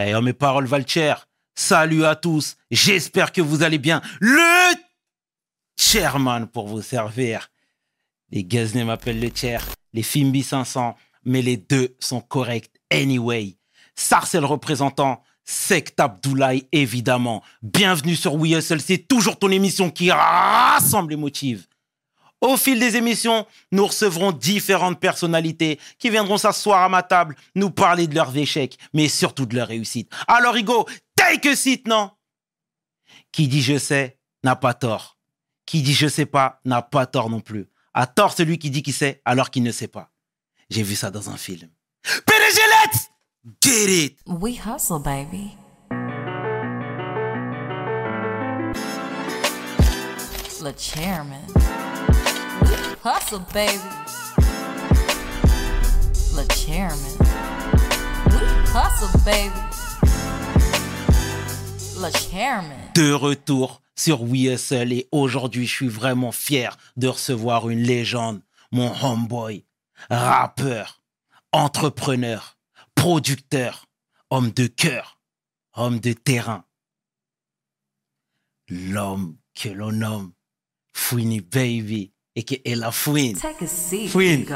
Eh, oh, mes paroles valent cher. Salut à tous. J'espère que vous allez bien. Le chairman pour vous servir. Les Guesnay m'appellent le chair. Les Fimbi 500. Mais les deux sont corrects anyway. Sarcel représentant. Sect Abdoulaye, évidemment. Bienvenue sur We Hustle. C'est toujours ton émission qui rassemble et motive. Au fil des émissions, nous recevrons différentes personnalités qui viendront s'asseoir à ma table, nous parler de leurs échecs, mais surtout de leurs réussites. Alors, Hugo, take a seat, non? Qui dit je sais n'a pas tort. Qui dit je sais pas n'a pas tort non plus. A tort celui qui dit qu'il sait alors qu'il ne sait pas. J'ai vu ça dans un film. PDG, let's get it We hustle, baby. Le chairman. We hustle, baby. Le chairman. We hustle, baby. Le chairman. de retour sur Hustle et aujourd'hui je suis vraiment fier de recevoir une légende, mon homeboy, rappeur, entrepreneur, producteur, homme de cœur, homme de terrain. L'homme que l'on nomme Fouini Baby et qui est la Fouine. Take a seat. Fouine,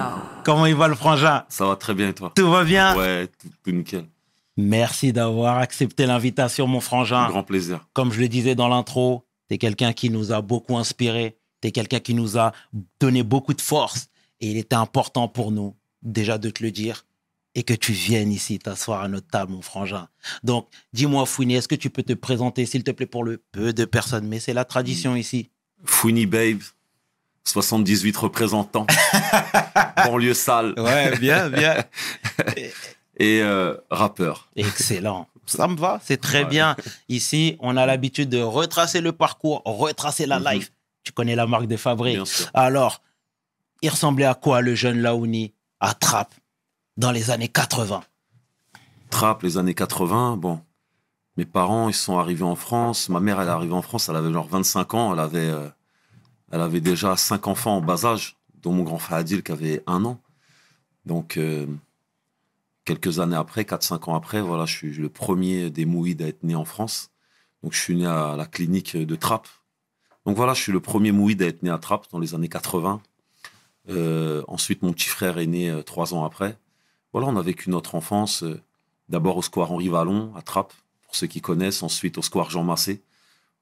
comment il va le frangin? Ça va très bien et toi? Tout va bien? Ouais, tout, tout nickel. Merci d'avoir accepté l'invitation mon frangin. Grand plaisir. comme je le disais dans l'intro, tu es quelqu'un qui nous a beaucoup inspiré, tu es quelqu'un qui nous a donné beaucoup de force. Et il était important pour nous, déjà, de te le dire et que tu viennes ici t'asseoir à notre table, mon frangin. Donc, dis-moi, Fouini, est-ce que tu peux te présenter, s'il te plaît, pour le peu de personnes? Mais c'est la tradition ici. Fouini Babe, 78 représentants, banlieue sale Ouais, bien, bien. et euh, rappeur. Excellent. Ça me va, c'est très Ouais. bien. Ici, on a l'habitude de retracer le parcours, retracer la Mhm. life. Tu connais la marque de fabrique. Alors, il ressemblait à quoi le jeune Laouni à Trappes dans les années 80 Trap, les années 80, bon. Mes parents, ils sont arrivés en France. Ma mère, elle est arrivée en France, elle avait genre 25 ans. Elle avait, euh, elle avait déjà cinq enfants en bas âge, dont mon grand frère Adil qui avait un an. Donc, euh, quelques années après, 4-5 ans après, voilà, je suis le premier des Mouides à être né en France. Donc, je suis né à la clinique de Trappes. Donc, voilà, je suis le premier Mouide à être né à Trappes dans les années 80. Euh, ensuite, mon petit frère est né euh, trois ans après. Voilà, on a vécu notre enfance. D'abord au square Henri Vallon, à Trappes, pour ceux qui connaissent. Ensuite au square Jean Massé.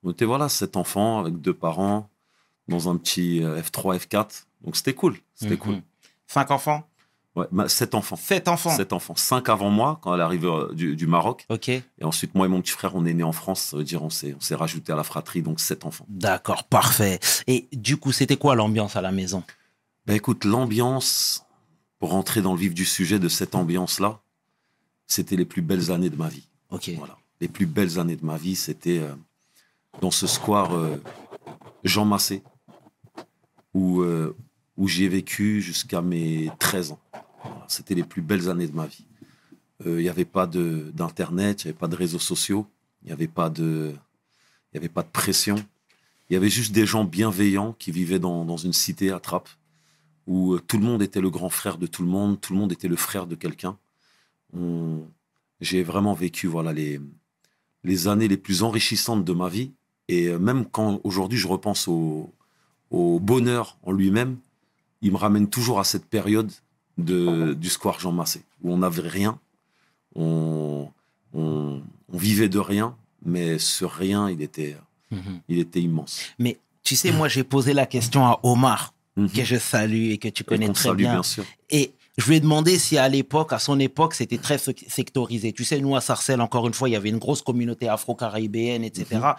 On était, voilà, sept enfants avec deux parents dans un petit euh, F3, F4. Donc c'était cool. C'était cool. Mhm. Cinq enfants? Ouais, ma- sept enfants. Sept enfants Sept enfants. Cinq avant moi, quand elle est arrivée euh, du, du Maroc. Ok, Et ensuite, moi et mon petit frère, on est nés en France. Ça veut dire on s'est on s'est rajouté à la fratrie, donc sept enfants. d'accord, parfait. Et du coup, c'était quoi l'ambiance à la maison? Ben écoute, l'ambiance, pour rentrer dans le vif du sujet de cette ambiance-là, c'était les plus belles années de ma vie. Ok, Voilà. Les plus belles années de ma vie, c'était euh, dans ce square euh, Jean Massé, où, euh, où j'ai vécu jusqu'à mes 13 ans. C'était les plus belles années de ma vie. Euh, Il n'y avait pas d'Internet, il n'y avait pas de réseaux sociaux, il n'y avait, pas de- avait pas de pression. Il y avait juste des gens bienveillants qui vivaient dans, dans une cité à Trappes, où euh, tout le monde était le grand frère de tout le monde, tout le monde était le frère de quelqu'un. J'ai vraiment vécu voilà, les, les années les plus enrichissantes de ma vie. Et même quand aujourd'hui je repense au, au bonheur en lui-même, il me ramène toujours à cette période de, du square Jean Massé, où on n'avait rien, on, on, on vivait de rien, mais ce rien, il était, Mhm. il était immense. Mais tu sais, moi, j'ai posé la question à Omar, Mhm. que je salue et que tu connais très salue, bien. bien sûr. Et je lui ai demandé si à l'époque, à son époque, c'était très sec- sectorisé. Tu sais, nous, à Sarcelles, encore une fois, il y avait une grosse communauté afro-caribéenne, etc. Mhm.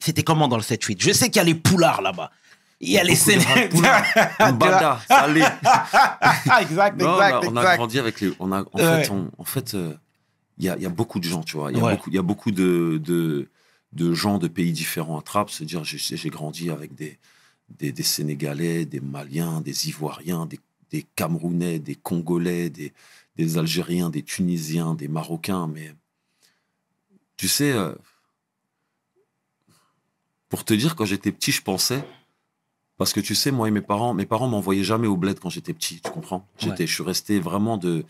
C'était comment dans le 7-8 Je sais qu'il y a les poulards là-bas. Il y a les rap Mbada, salé. exact, Non, exact, on, a, on a exact. grandi avec les. On a, en Ouais. fait, on- en fait, euh, il y, a, il y a beaucoup de gens, tu vois. Il y a Ouais. beaucoup, il y a beaucoup de, de, de gens de pays différents à Trappes. C'est dire, j'ai j'ai grandi avec des, des, des Sénégalais, des Maliens, des Ivoiriens, des, des Camerounais, des Congolais, des, des Algériens, des Tunisiens, des Marocains. Mais tu sais, euh, pour te dire, quand j'étais petit, je pensais. Parce que tu sais, moi et mes parents, mes parents m'envoyaient jamais au bled quand j'étais petit, tu comprends? J'étais, Je suis resté vraiment de,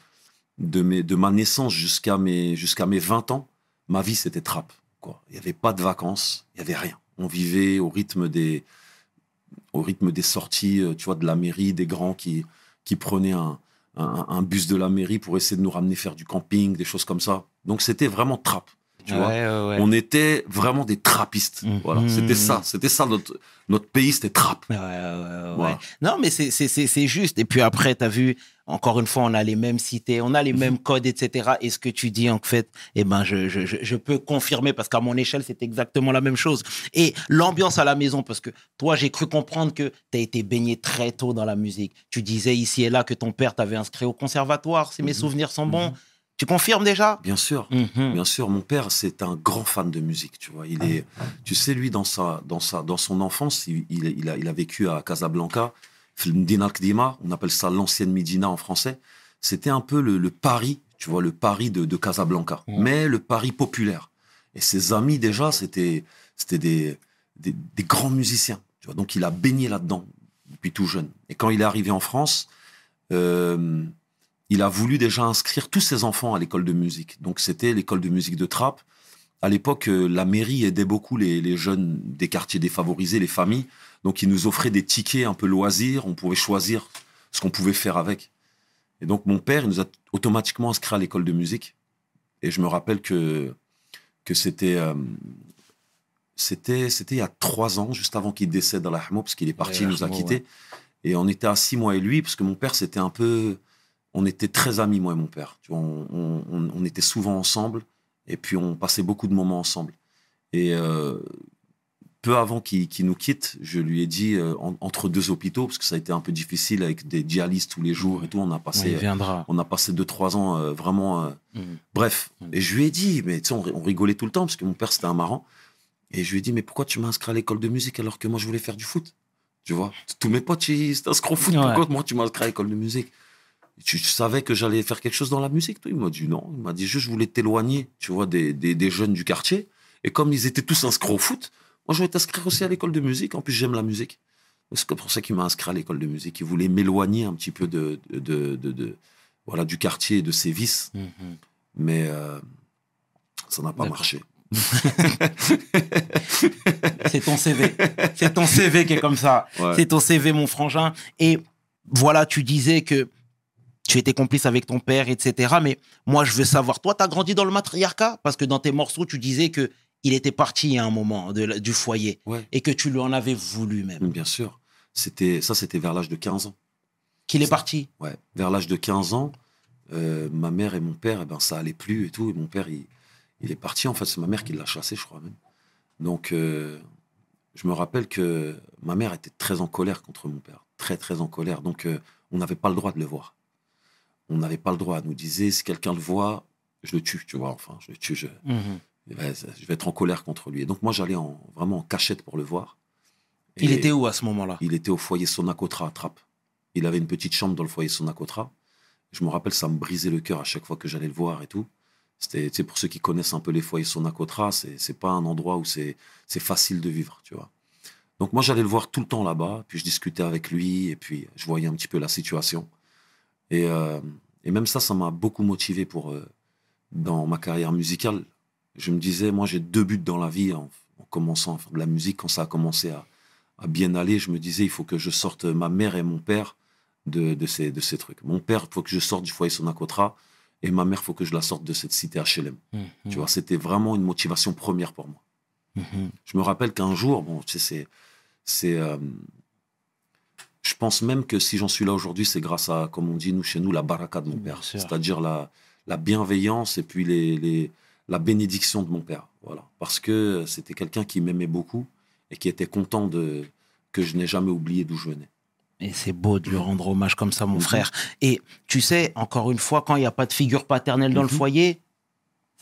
de, mes, de ma naissance jusqu'à mes, jusqu'à mes 20 ans ma vie, c'était trap. Quoi. Il n'y avait pas de vacances, il n'y avait rien. On vivait au rythme des, au rythme des sorties, euh, tu vois, de la mairie, des grands qui, qui prenaient un, un, un bus de la mairie pour essayer de nous ramener faire du camping, des choses comme ça. Donc c'était vraiment trap. Tu vois. Ouais, ouais, ouais. On était vraiment des trappistes. Mhm. Voilà, c'était ça. C'était ça notre, notre pays, c'était trap. Ouais, Voilà. Non, mais c'est- c'est juste. Et puis après, tu as vu, encore une fois, on a les mêmes cités, on a les mêmes codes, etc. Et ce que tu dis, en fait, eh ben, je, je, je, peux confirmer parce qu'à mon échelle, c'est exactement la même chose. Et l'ambiance à la maison, parce que toi, j'ai cru comprendre que tu as été baigné très tôt dans la musique. Tu disais ici et là que ton père t'avait inscrit au conservatoire, si mes Mhm. souvenirs sont bons. Tu confirmes déjà? Bien sûr. Mhm. Bien sûr, mon père, c'est un grand fan de musique, tu vois. Il est, tu sais, lui, dans sa, dans sa, dans son enfance, il, il, il a, il a vécu à Casablanca, Mdina Kdima, on appelle ça l'ancienne Médina en français. C'était un peu le, le Paris, tu vois, le Paris de, de Casablanca, mais le Paris populaire. Et ses amis, déjà, c'était, c'était des, des, des grands musiciens, tu vois. Donc, il a baigné là-dedans depuis tout jeune. Et quand il est arrivé en France, euh, il a voulu déjà inscrire tous ses enfants à l'école de musique. Donc c'était l'école de musique de Trappes. À l'époque, euh, la mairie aidait beaucoup les, les jeunes des quartiers défavorisés, les familles. Donc ils nous offraient des tickets un peu loisirs. On pouvait choisir ce qu'on pouvait faire avec. Et donc mon père, il nous a automatiquement inscrits à l'école de musique. Et je me rappelle que que c'était euh, c'était c'était il y a trois ans, juste avant qu'il décède à la parce qu'il est parti, il nous a quittés. Et on était assis, moi et lui, parce que mon père, c'était un peu. On était très amis, moi et mon père. Tu vois, on, on- on- on était souvent ensemble, et puis on passait beaucoup de moments ensemble. Et euh, peu avant qu'il nous quitte, je lui ai dit, euh, en- entre deux hôpitaux, parce que ça a été un peu difficile avec des dialyses tous les jours et tout, on a passé. viendra. on a passé deux, trois ans euh, vraiment. Mhm. Bref, Mm. et je lui ai dit, mais tu sais, on, on rigolait tout le temps parce que mon père c'était un marrant. Et je lui ai dit, mais pourquoi tu m'as inscrit à l'école de musique alors que moi je voulais faire du foot? Tu vois, tous mes potes ils au foot. Ouais. Pourquoi moi tu m'as inscrit à l'école de musique? Tu, tu savais que j'allais faire quelque chose dans la musique toi? Il m'a dit non. Il m'a dit juste, je voulais t'éloigner, tu vois, des, des, des jeunes du quartier. Et comme ils étaient tous inscrits au foot, moi je voulais t'inscrire aussi à l'école de musique. En plus, j'aime la musique. C'est pour ça qu'il m'a inscrit à l'école de musique. Il voulait m'éloigner un petit peu de, de, de, voilà, du quartier et de ses vices Mhm. mais euh, ça n'a pas marché. C'est ton CV. C'est ton CV qui est comme ça. Ouais. C'est ton CV, mon frangin. Et voilà, tu disais que tu étais complice avec ton père, etc. Mais moi, je veux savoir, toi, tu as grandi dans le matriarcat? Parce que dans tes morceaux, tu disais que il était parti à un moment de du foyer Ouais, et que tu lui en avais voulu même. bien sûr. C'était ça, c'était vers l'âge de 15 ans. Qu'il est parti? Ouais, vers l'âge de 15 ans, euh, ma mère et mon père, eh ben ça allait plus et tout. Et mon père, il, il est parti. En fait, c'est ma mère qui l'a chassé, je crois même. Donc, euh, je me rappelle que ma mère était très en colère contre mon père, très très en colère. Donc, euh, on n'avait pas le droit de le voir. On n'avait pas le droit. Elle nous disait, si quelqu'un le voit, je le tue, tu vois. Enfin, je le tue. Je, Mhm. Je vais être en colère contre lui. Et donc moi, j'allais en, vraiment en cachette pour le voir. Il était où à ce moment-là? Il était au foyer Sonacotra à Trappes. Il avait une petite chambre dans le foyer Sonacotra. Je me rappelle, ça me brisait le cœur à chaque fois que j'allais le voir et tout. C'était, tu sais, pour ceux qui connaissent un peu les foyers Sonacotra, c'est, c'est pas un endroit où c'est, c'est facile de vivre, tu vois. Donc moi, j'allais le voir tout le temps là-bas, puis je discutais avec lui, et puis je voyais un petit peu la situation. Et, euh, et même ça, ça m'a beaucoup motivé pour, euh, dans ma carrière musicale. Je me disais, moi, j'ai deux buts dans la vie en, en commençant à faire de la musique. Quand ça a commencé à, à bien aller, je me disais, il faut que je sorte ma mère et mon père de, de, ces, de ces trucs. Mon père, il faut que je sorte du foyer Sonacotra, et ma mère, il faut que je la sorte de cette cité HLM. Mhm. Tu vois, c'était vraiment une motivation première pour moi. Mhm. Je me rappelle qu'un jour, bon, tu sais, c'est, c'est, euh, je pense même que si j'en suis là aujourd'hui, c'est grâce à, comme on dit nous chez nous, la baraka de mon Bien père, c'est-à-dire la, la bienveillance et puis les, les, la bénédiction de mon père, voilà, parce que c'était quelqu'un qui m'aimait beaucoup et qui était content de que je n'ai jamais oublié d'où je venais. Et c'est beau de lui rendre hommage comme ça, mon Mhm. frère. Et tu sais, encore une fois, quand il n'y a pas de figure paternelle dans le Mhm. foyer,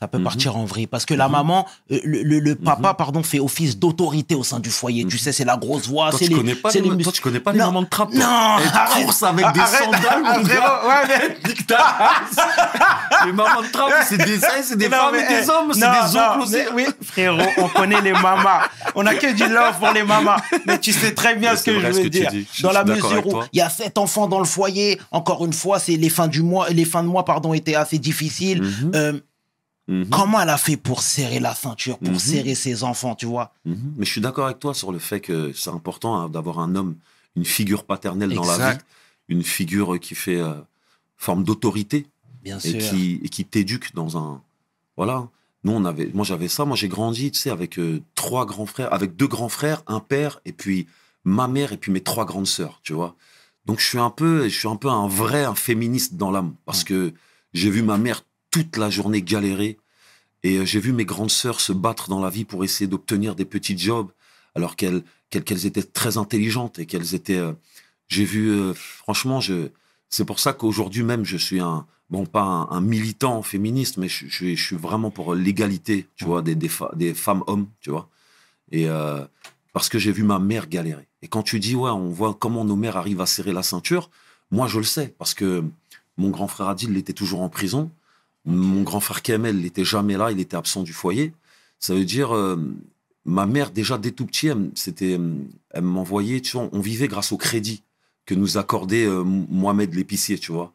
ça peut Mhm. partir en vrille. Parce que la Mhm. maman, euh, le, le- le papa, Mhm. pardon, fait office d'autorité au sein du foyer. Tu Mhm. sais, c'est la grosse voix, c'est les, connais pas c'est les, les toi, tu connais pas les Non. mamans de trappe. Non, arrête. courent avec des Arrête. sandales, mon gars. ouais, mais-. Les mamans de trappe, c'est des, c'est des Non, femmes mais, et des eh, hommes, c'est des oncles aussi. Oui, frérot, on connaît les mamas. On a que du love pour les mamas. Mais tu sais très bien ce que je veux dire. Dans la mesure où il y a sept enfants dans le foyer, encore une fois, c'est les fins du mois, les fins de mois, pardon, étaient assez difficiles. Mhm. Comment elle a fait pour serrer la ceinture, pour Mhm. serrer ses enfants, tu vois Mhm. Mais je suis d'accord avec toi sur le fait que c'est important hein, d'avoir un homme, une figure paternelle dans la vie, une figure qui fait euh, forme d'autorité et qui, et qui t'éduque dans un. Voilà. Nous, on avait, moi, j'avais ça. Moi, j'ai grandi, tu sais, avec euh, trois grands frères, avec deux grands frères, un père, et puis ma mère, et puis mes trois grandes sœurs, tu vois. Donc, je suis un peu, je suis un peu un vrai un féministe dans l'âme, parce que j'ai vu ma mère toute la journée galérer, et euh, j'ai vu mes grandes sœurs se battre dans la vie pour essayer d'obtenir des petits jobs, alors qu'elles, qu'elles, qu'elles étaient très intelligentes et qu'elles étaient. euh, j'ai vu, euh, franchement, c'est pour ça qu'aujourd'hui même, je suis un, bon, pas un, militant féministe, mais je, je, je suis vraiment pour l'égalité, tu vois, des, des, des femmes-hommes, tu vois. Et euh, parce que j'ai vu ma mère galérer. Et quand tu dis, ouais, on voit comment nos mères arrivent à serrer la ceinture, moi, je le sais, parce que mon grand frère Adil, il était toujours en prison. Mon grand frère Kamel, n'était jamais là, il était absent du foyer. Ça veut dire, euh, ma mère, déjà dès tout petit, elle, c'était, euh, elle m'envoyait, tu vois, on vivait grâce au crédit que nous accordait euh, Mohamed l'épicier, tu vois.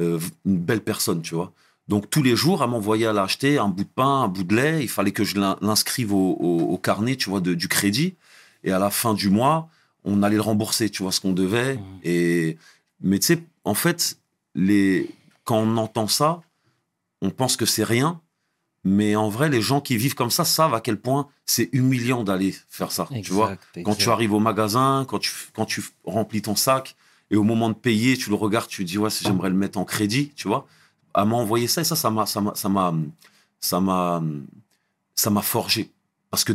Euh, une belle personne, tu vois. Donc tous les jours, elle m'envoyait à l'acheter un bout de pain, un bout de lait. Il fallait que je l'in- l'inscrive au, au- au carnet, tu vois, de- du crédit. Et à la fin du mois, on allait le rembourser, tu vois, ce qu'on devait. Mhm. Et mais tu sais, en fait, les quand on entend ça, on pense que c'est rien. Mais en vrai, les gens qui vivent comme ça savent à quel point c'est humiliant d'aller faire ça. Tu vois, Exact, quand tu exact. arrives au magasin, quand tu, quand tu remplis ton sac, et au moment de payer, tu le regardes, tu dis, ouais, j'aimerais le mettre en crédit, tu vois. Elle m'a envoyé ça, et ça, ça m'a, ça m'a, ça m'a, ça m'a, ça m'a forgé. Parce que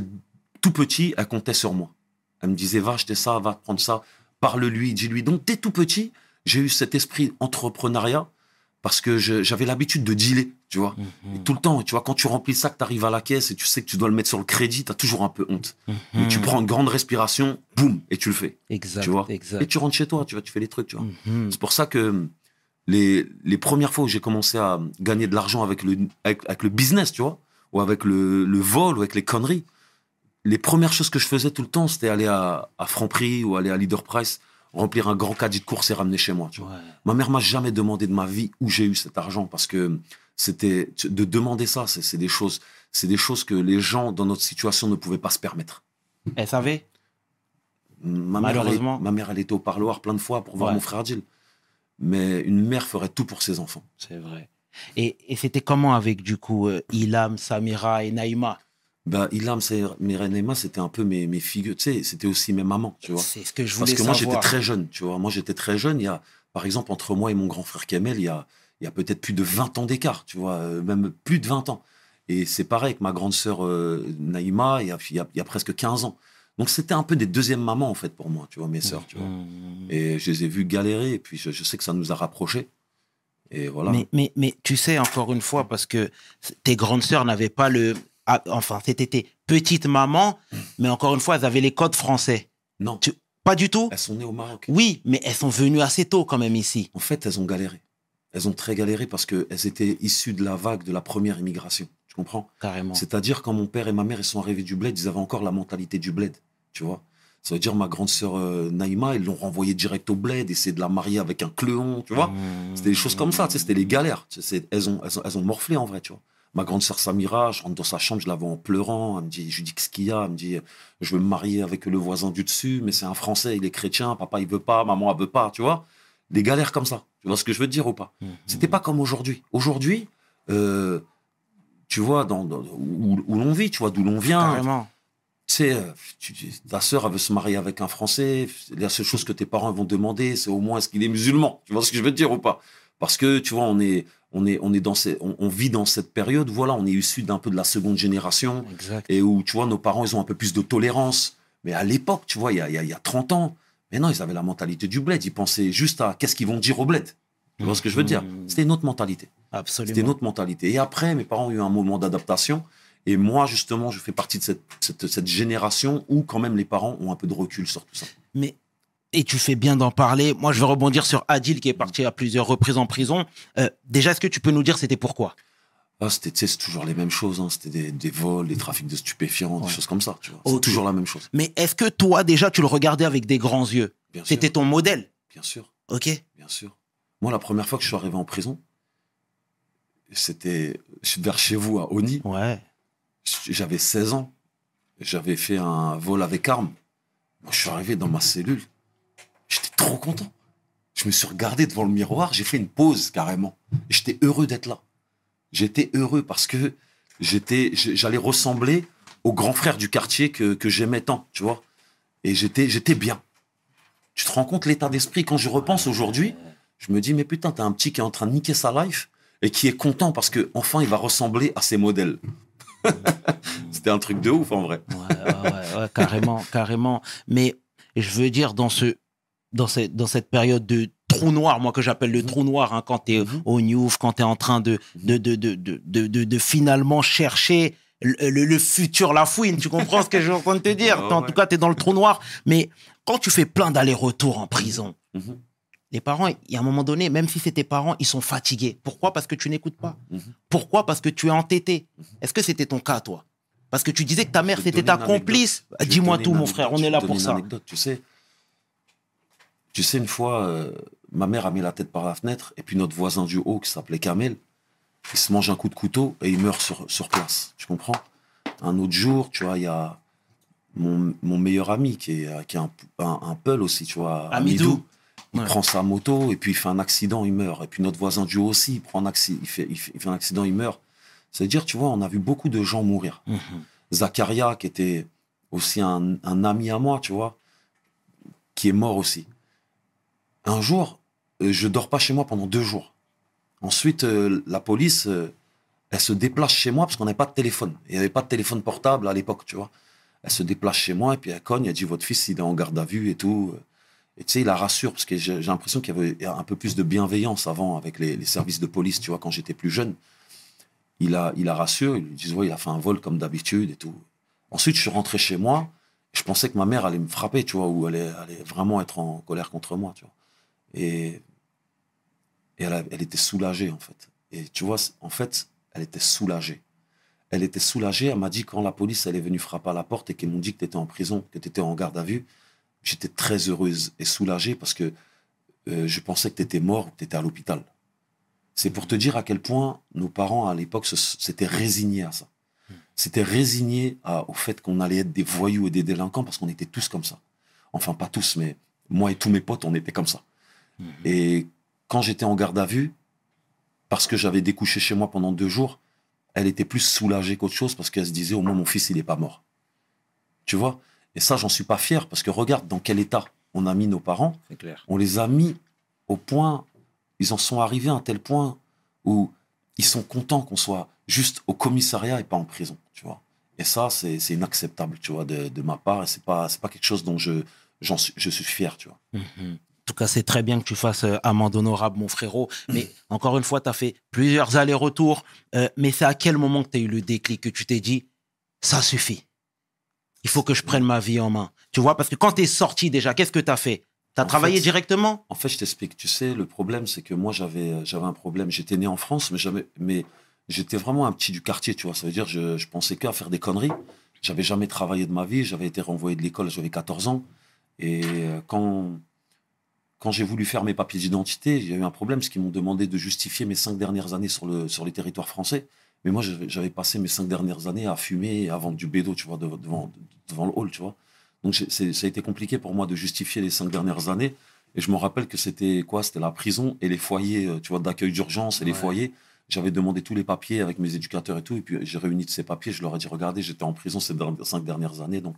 tout petit, elle comptait sur moi. Elle me disait, va acheter ça, va prendre ça, parle-lui, dis-lui. Donc, dès tout petit, j'ai eu cet esprit entrepreneuriat parce que j'avais l'habitude de dealer, tu vois. Mhm. Et tout le temps, tu vois, quand tu remplis le sac, tu arrives à la caisse et tu sais que tu dois le mettre sur le crédit, tu as toujours un peu honte. Mais Mhm. tu prends une grande respiration, boum, et tu le fais. Exact, tu vois. exact. Et tu rentres chez toi, tu vois, tu fais les trucs, tu vois. Mhm. C'est pour ça que les, les premières fois où j'ai commencé à gagner de l'argent avec le, avec, avec le business, tu vois, ou avec le, le vol, ou avec les conneries, les premières choses que je faisais tout le temps, c'était aller à, à Franprix ou aller à Leader Price, remplir un grand caddie de course et ramener chez moi, tu vois. Ouais. Ma mère m'a jamais demandé de ma vie où j'ai eu cet argent parce que c'était de demander ça, c'est des choses, c'est des choses que les gens dans notre situation ne pouvaient pas se permettre. Elle savait Ma mère, elle est- Malheureusement. ma mère, elle était au parloir plein de fois pour voir Ouais. mon frère Gilles. Mais une mère ferait tout pour ses enfants. C'est vrai. Et, et c'était comment avec, du coup, euh, Ilham, Samira et Naïma? Bah, Ilham, Mireille c'était un peu mes, mes figures. Tu sais, c'était aussi mes mamans, tu vois. C'est ce que je Parce voulais que moi, j'étais très jeune, tu vois. Moi, j'étais très jeune. Il y a, par exemple, entre moi et mon grand frère Kamel, il y a, il y a peut-être plus de 20 ans d'écart, tu vois, euh, même plus de 20 ans. Et c'est pareil avec ma grande sœur euh, Naïma, il y, a, il, y a, il y a presque 15 ans. Donc, c'était un peu des deuxièmes mamans, en fait, pour moi, tu vois, mes sœurs, tu vois. Mhm. Et je les ai vues galérer, et puis je, je sais que ça nous a rapprochés. Et voilà. Mais, mais, mais tu sais, encore une fois, parce que tes grandes sœurs n'avaient pas le. Ah, enfin, c'était tes petites mamans, mais encore une fois, elles avaient les codes français. non, tu- Pas du tout elles sont nées au Maroc. Oui, mais elles sont venues assez tôt quand même ici. En fait, elles ont galéré. Elles ont très galéré parce qu'elles étaient issues de la vague de la première immigration. Tu comprends? Carrément. C'est-à-dire, quand mon père et ma mère ils sont arrivés du bled, ils avaient encore la mentalité du bled. Tu vois Ça veut dire, ma grande sœur euh, Naïma, ils l'ont renvoyée direct au bled, essayer de la marier avec un cléon, tu vois Mhm. C'était des choses comme ça, tu sais, c'était les galères. Tu sais, c'est- elles, ont, elles, ont, elles ont morflé en vrai, tu vois. Ma grande sœur Samira, je rentre dans sa chambre, je la vois en pleurant. Elle me dit, je lui dis qu'est-ce qu'il y a? Elle me dit, je veux me marier avec le voisin du dessus, mais c'est un Français, il est chrétien, papa il veut pas, maman elle veut pas, tu vois? Des galères comme ça. Tu vois ce que je veux te dire ou pas? Mhm. C'était pas comme aujourd'hui. Aujourd'hui, euh, tu vois, dans, dans- où, où l'on vit, tu vois, d'où l'on vient. Carrément. Tu sais, euh, ta sœur, elle veut se marier avec un Français. La seule chose que tes parents vont demander, c'est au moins est-ce qu'il est musulman? Tu vois ce que je veux te dire ou pas? Parce que, tu vois, on est, on est, on est dans ces, on, on vit dans cette période. Voilà, on est issu d'un peu de la seconde génération Exact. et où, tu vois, nos parents, ils ont un peu plus de tolérance. Mais à l'époque, tu vois, il y a, il y a- y a 30 ans, mais non, ils avaient la mentalité du bled. Ils pensaient juste à qu'est-ce qu'ils vont dire au bled. Tu vois ce que je veux dire? Mhm. C'était une autre mentalité. Absolument. C'était une autre mentalité. Et après, mes parents ont eu un moment d'adaptation. Et moi, justement, je fais partie de cette, cette, cette génération où, quand même, les parents ont un peu de recul sur tout ça. Mais et tu fais bien d'en parler. Moi, je vais rebondir sur Adil qui est parti à plusieurs reprises en prison. Euh, déjà, est-ce que tu peux nous dire c'était pourquoi? Ah, c'était, c'est toujours les mêmes choses. hein. C'était des, des vols, des trafics de stupéfiants, Ouais. des choses comme ça. Tu vois. Ok. C'est toujours la même chose. Mais est-ce que toi, déjà, tu le regardais avec des grands yeux? Bien sûr. C'était ton modèle? Bien sûr. Ok Bien sûr. Moi, la première fois que je suis arrivé en prison, c'était vers chez vous à Oni. Ouais. J'avais 16 ans. J'avais fait un vol avec arme. Moi, je suis arrivé dans ma cellule. J'étais trop content. Je me suis regardé devant le miroir. J'ai fait une pause carrément. J'étais heureux d'être là. J'étais heureux parce que j'étais, j'allais ressembler au grand frère du quartier que, que j'aimais tant, tu vois. Et j'étais, j'étais bien. Tu te rends compte l'état d'esprit? Quand je repense aujourd'hui Je me dis, mais putain, t'as un petit qui est en train de niquer sa life et qui est content parce que enfin il va ressembler à ses modèles. C'était un truc de ouf en vrai. Ouais, ouais, ouais, carrément, carrément. Mais je veux dire, dans, ce, dans, cette, dans cette période de trou noir, moi que j'appelle le trou noir, hein, quand tu es Mhm. au Newf, quand tu es en train de, de, de, de, de, de, de- de finalement chercher le, le- le futur la fouine, tu comprends ce que je suis en train de te dire? En ouais. tout cas, tu es dans le trou noir. Mais quand tu fais plein d'allers-retours en prison, Mhm. les parents, il y a un moment donné, même si c'est tes parents, ils sont fatigués. Pourquoi? Parce que tu n'écoutes pas. Mhm. Pourquoi? Parce que tu es entêté. Est-ce que c'était ton cas, toi? Parce que tu disais que ta mère, c'était ta complice. Dis-moi tout, mon frère, on est là pour ça. anecdote, tu sais, tu sais, une fois, euh, ma mère a mis la tête par la fenêtre et puis notre voisin du haut, qui s'appelait Kamel, il se mange un coup de couteau et il meurt sur, sur place. Tu comprends? Un autre jour, tu vois, il y a mon, mon meilleur ami qui est, qui est un, un, un peul aussi, tu vois. Amidou. Il Ouais. prend sa moto et puis il fait un accident, il meurt. Et puis notre voisin du haut aussi, il, prend un accident, il, fait, il, fait, il fait un accident, il meurt. C'est-à-dire, tu vois, on a vu beaucoup de gens mourir. Mhm. Zacharia, qui était aussi un, un ami à moi, tu vois, qui est mort aussi. Un jour, euh, je dors pas chez moi pendant deux jours. Ensuite, euh, la police, euh, elle se déplace chez moi parce qu'on n'avait pas de téléphone. Il n'y avait pas de téléphone portable à l'époque, tu vois. Elle se déplace chez moi et puis elle cogne, elle dit votre fils il est en garde à vue et tout. Et tu sais, il la rassure parce que j'ai l'impression qu'il y avait un peu plus de bienveillance avant avec les, services de police, tu vois, quand j'étais plus jeune. Il la, il la rassure, ils lui disent ouais, il a fait un vol comme d'habitude et tout. Ensuite, je suis rentré chez moi. Je pensais que ma mère allait me frapper, tu vois, ou allait, allait vraiment être en colère contre moi, tu vois. Et, et elle, a- elle était soulagée, en fait. Et tu vois, en fait, elle était soulagée. Elle était soulagée. Elle m'a dit quand la police elle est venue frapper à la porte et qu'ils m'ont dit que tu étais en prison, que tu étais en garde à vue, j'étais très heureuse et soulagée parce que euh, je pensais que tu étais mort ou que tu étais à l'hôpital. C'est pour te dire à quel point nos parents à l'époque s'étaient résignés à ça. S'étaient résignés à- au fait qu'on allait être des voyous et des délinquants parce qu'on était tous comme ça. Enfin, pas tous, mais moi et tous mes potes, on était comme ça. Et quand j'étais en garde à vue, parce que j'avais découché chez moi pendant deux jours, elle était plus soulagée qu'autre chose parce qu'elle se disait au moins mon fils il est pas mort. Tu vois? Et ça j'en suis pas fier parce que regarde dans quel état on a mis nos parents. C'est clair. On les a mis au point, ils en sont arrivés à un tel point où ils sont contents qu'on soit juste au commissariat et pas en prison. Tu vois Et ça c'est inacceptable, tu vois, de, de ma part. Et c'est pas c'est pas quelque chose dont je je suis fier, tu vois. Mhm. Tout cas, c'est très bien que tu fasses euh, amende honorable, mon frérot. Mais encore une fois, tu as fait plusieurs allers-retours. Euh, mais c'est à quel moment que tu as eu le déclic, que tu t'es dit, ça suffit. Il faut que je prenne ma vie en main. Tu vois, parce que quand tu es sorti déjà, qu'est-ce que tu as fait? Tu as En travaillé fait- directement? En fait, je t'explique. Tu sais, le problème, c'est que moi, j'avais, euh, j'avais un problème. J'étais né en France, mais jamais, mais j'étais vraiment un petit du quartier, tu vois. Ça veut dire, je, je pensais qu'à faire des conneries. J'avais jamais travaillé de ma vie. J'avais été renvoyé de l'école, j'avais 14 ans. Et quand, quand j'ai voulu faire mes papiers d'identité, j'ai eu un problème, parce qu'ils m'ont demandé de justifier mes cinq dernières années sur le, sur les territoires français. Mais moi, j'avais passé mes cinq dernières années à fumer et à vendre du bédo, tu vois, devant, devant, devant le hall, tu vois. Donc, ça a été compliqué pour moi de justifier les cinq dernières années. Et je me rappelle que c'était quoi? C'était la prison et les foyers, euh, tu vois, d'accueil d'urgence et les foyers. J'avais demandé tous les papiers avec mes éducateurs et tout. Et puis, j'ai réuni tous ces papiers. Je leur ai dit, regardez, j'étais en prison ces cinq dernières années. Donc,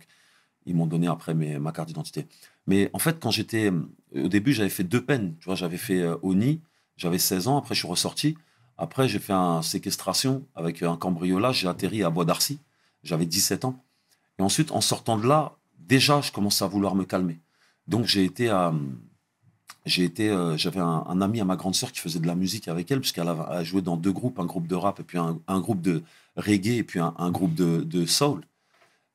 ils m'ont donné après mes, ma carte d'identité. Mais en fait, quand j'étais. euh, Au début, j'avais fait deux peines. Tu vois, j'avais fait euh, ONI. J'avais 16 ans. Après, je suis ressorti. Après, j'ai fait un séquestration avec un cambriolage. J'ai atterri à Bois d'Arcy. J'avais 17 ans. Et ensuite, en sortant de là, déjà, je commençais à vouloir me calmer. Donc, j'ai été à. J'ai été, euh, j'avais un, ami à ma grande sœur qui faisait de la musique avec elle, puisqu'elle a, joué dans deux groupes, un groupe de rap et puis un, groupe de reggae et puis un, groupe de soul.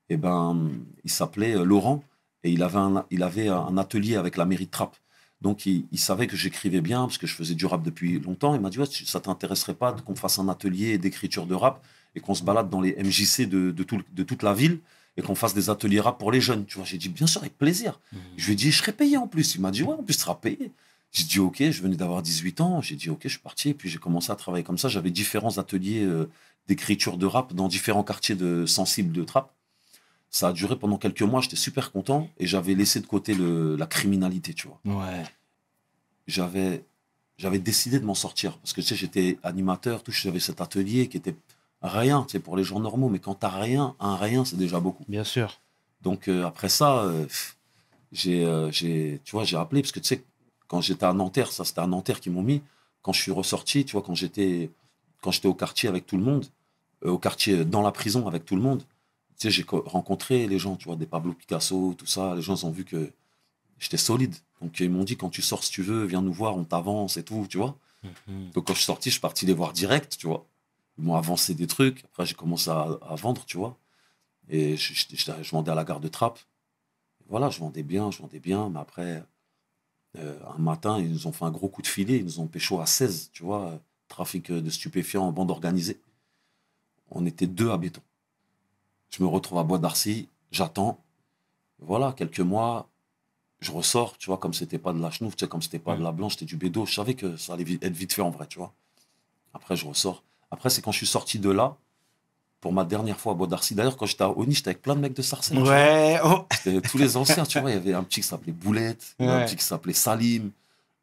Et ben, il s'appelait euh, Laurent et il avait un, il avait un atelier avec la mairie de Trappes. Donc, il, il savait que j'écrivais bien parce que je faisais du rap depuis longtemps. Il m'a dit, ouais, ça t'intéresserait pas qu'on fasse un atelier d'écriture de rap et qu'on se balade dans les MJC de, de, tout- de toute la ville et qu'on fasse des ateliers rap pour les jeunes. Tu vois, j'ai dit, bien sûr, avec plaisir. Je lui ai dit, je serai payé en plus. Il m'a dit, ouais, en plus, tu seras payé. J'ai dit OK, je venais d'avoir 18 ans. J'ai dit OK, je suis parti. Et puis j'ai commencé à travailler comme ça. J'avais différents ateliers euh, d'écriture de rap dans différents quartiers de sensibles de trap. Ça a duré pendant quelques mois. J'étais super content et j'avais laissé de côté le, la criminalité, tu vois. Ouais. J'avais j'avais décidé de m'en sortir parce que tu sais j'étais animateur, tout. J'avais cet atelier qui était rien, tu sais, pour les gens normaux. Mais quand t'as rien, un rien, c'est déjà beaucoup. Bien sûr. Donc euh, après ça, euh, j'ai, euh, j'ai, tu vois, j'ai appelé parce que tu sais, quand j'étais à Nanterre, ça c'était à Nanterre qu'ils m'ont mis. Quand je suis ressorti, tu vois, quand j'étais, quand j'étais au quartier avec tout le monde, au quartier dans la prison avec tout le monde, tu sais, j'ai co- rencontré les gens, tu vois, des Pablo Picasso, tout ça. Les gens ont vu que j'étais solide. Donc ils m'ont dit quand tu sors si tu veux, viens nous voir, on t'avance et tout, tu vois. Mhm. Donc quand je suis sorti, je suis parti les voir direct, tu vois. Ils m'ont avancé des trucs. Après, j'ai commencé à, à vendre, tu vois. Et je, je- je- je vendais à la gare de Trappes. Voilà, je vendais bien, je vendais bien. Mais après, euh, un matin, ils nous ont fait un gros coup de filet. Ils nous ont pécho à 16, tu vois. Trafic de stupéfiants en bande organisée. On était deux à béton. Je me retrouve à Bois d'Arcy, j'attends. Voilà, quelques mois, je ressors, tu vois, comme c'était pas de la chenouf, tu sais, comme c'était pas de la blanche, c'était du bédo. Je savais que ça allait être vite fait en vrai, tu vois. Après, je ressors. Après, c'est quand je suis sorti de là, pour ma dernière fois à Bois d'Arcy. D'ailleurs, quand j'étais à Oni, j'étais avec plein de mecs de Sarcelles. Ouais. oh. C'était tous les anciens, tu vois. Il y avait un petit qui s'appelait Boulette, Ouais. un petit qui s'appelait Salim,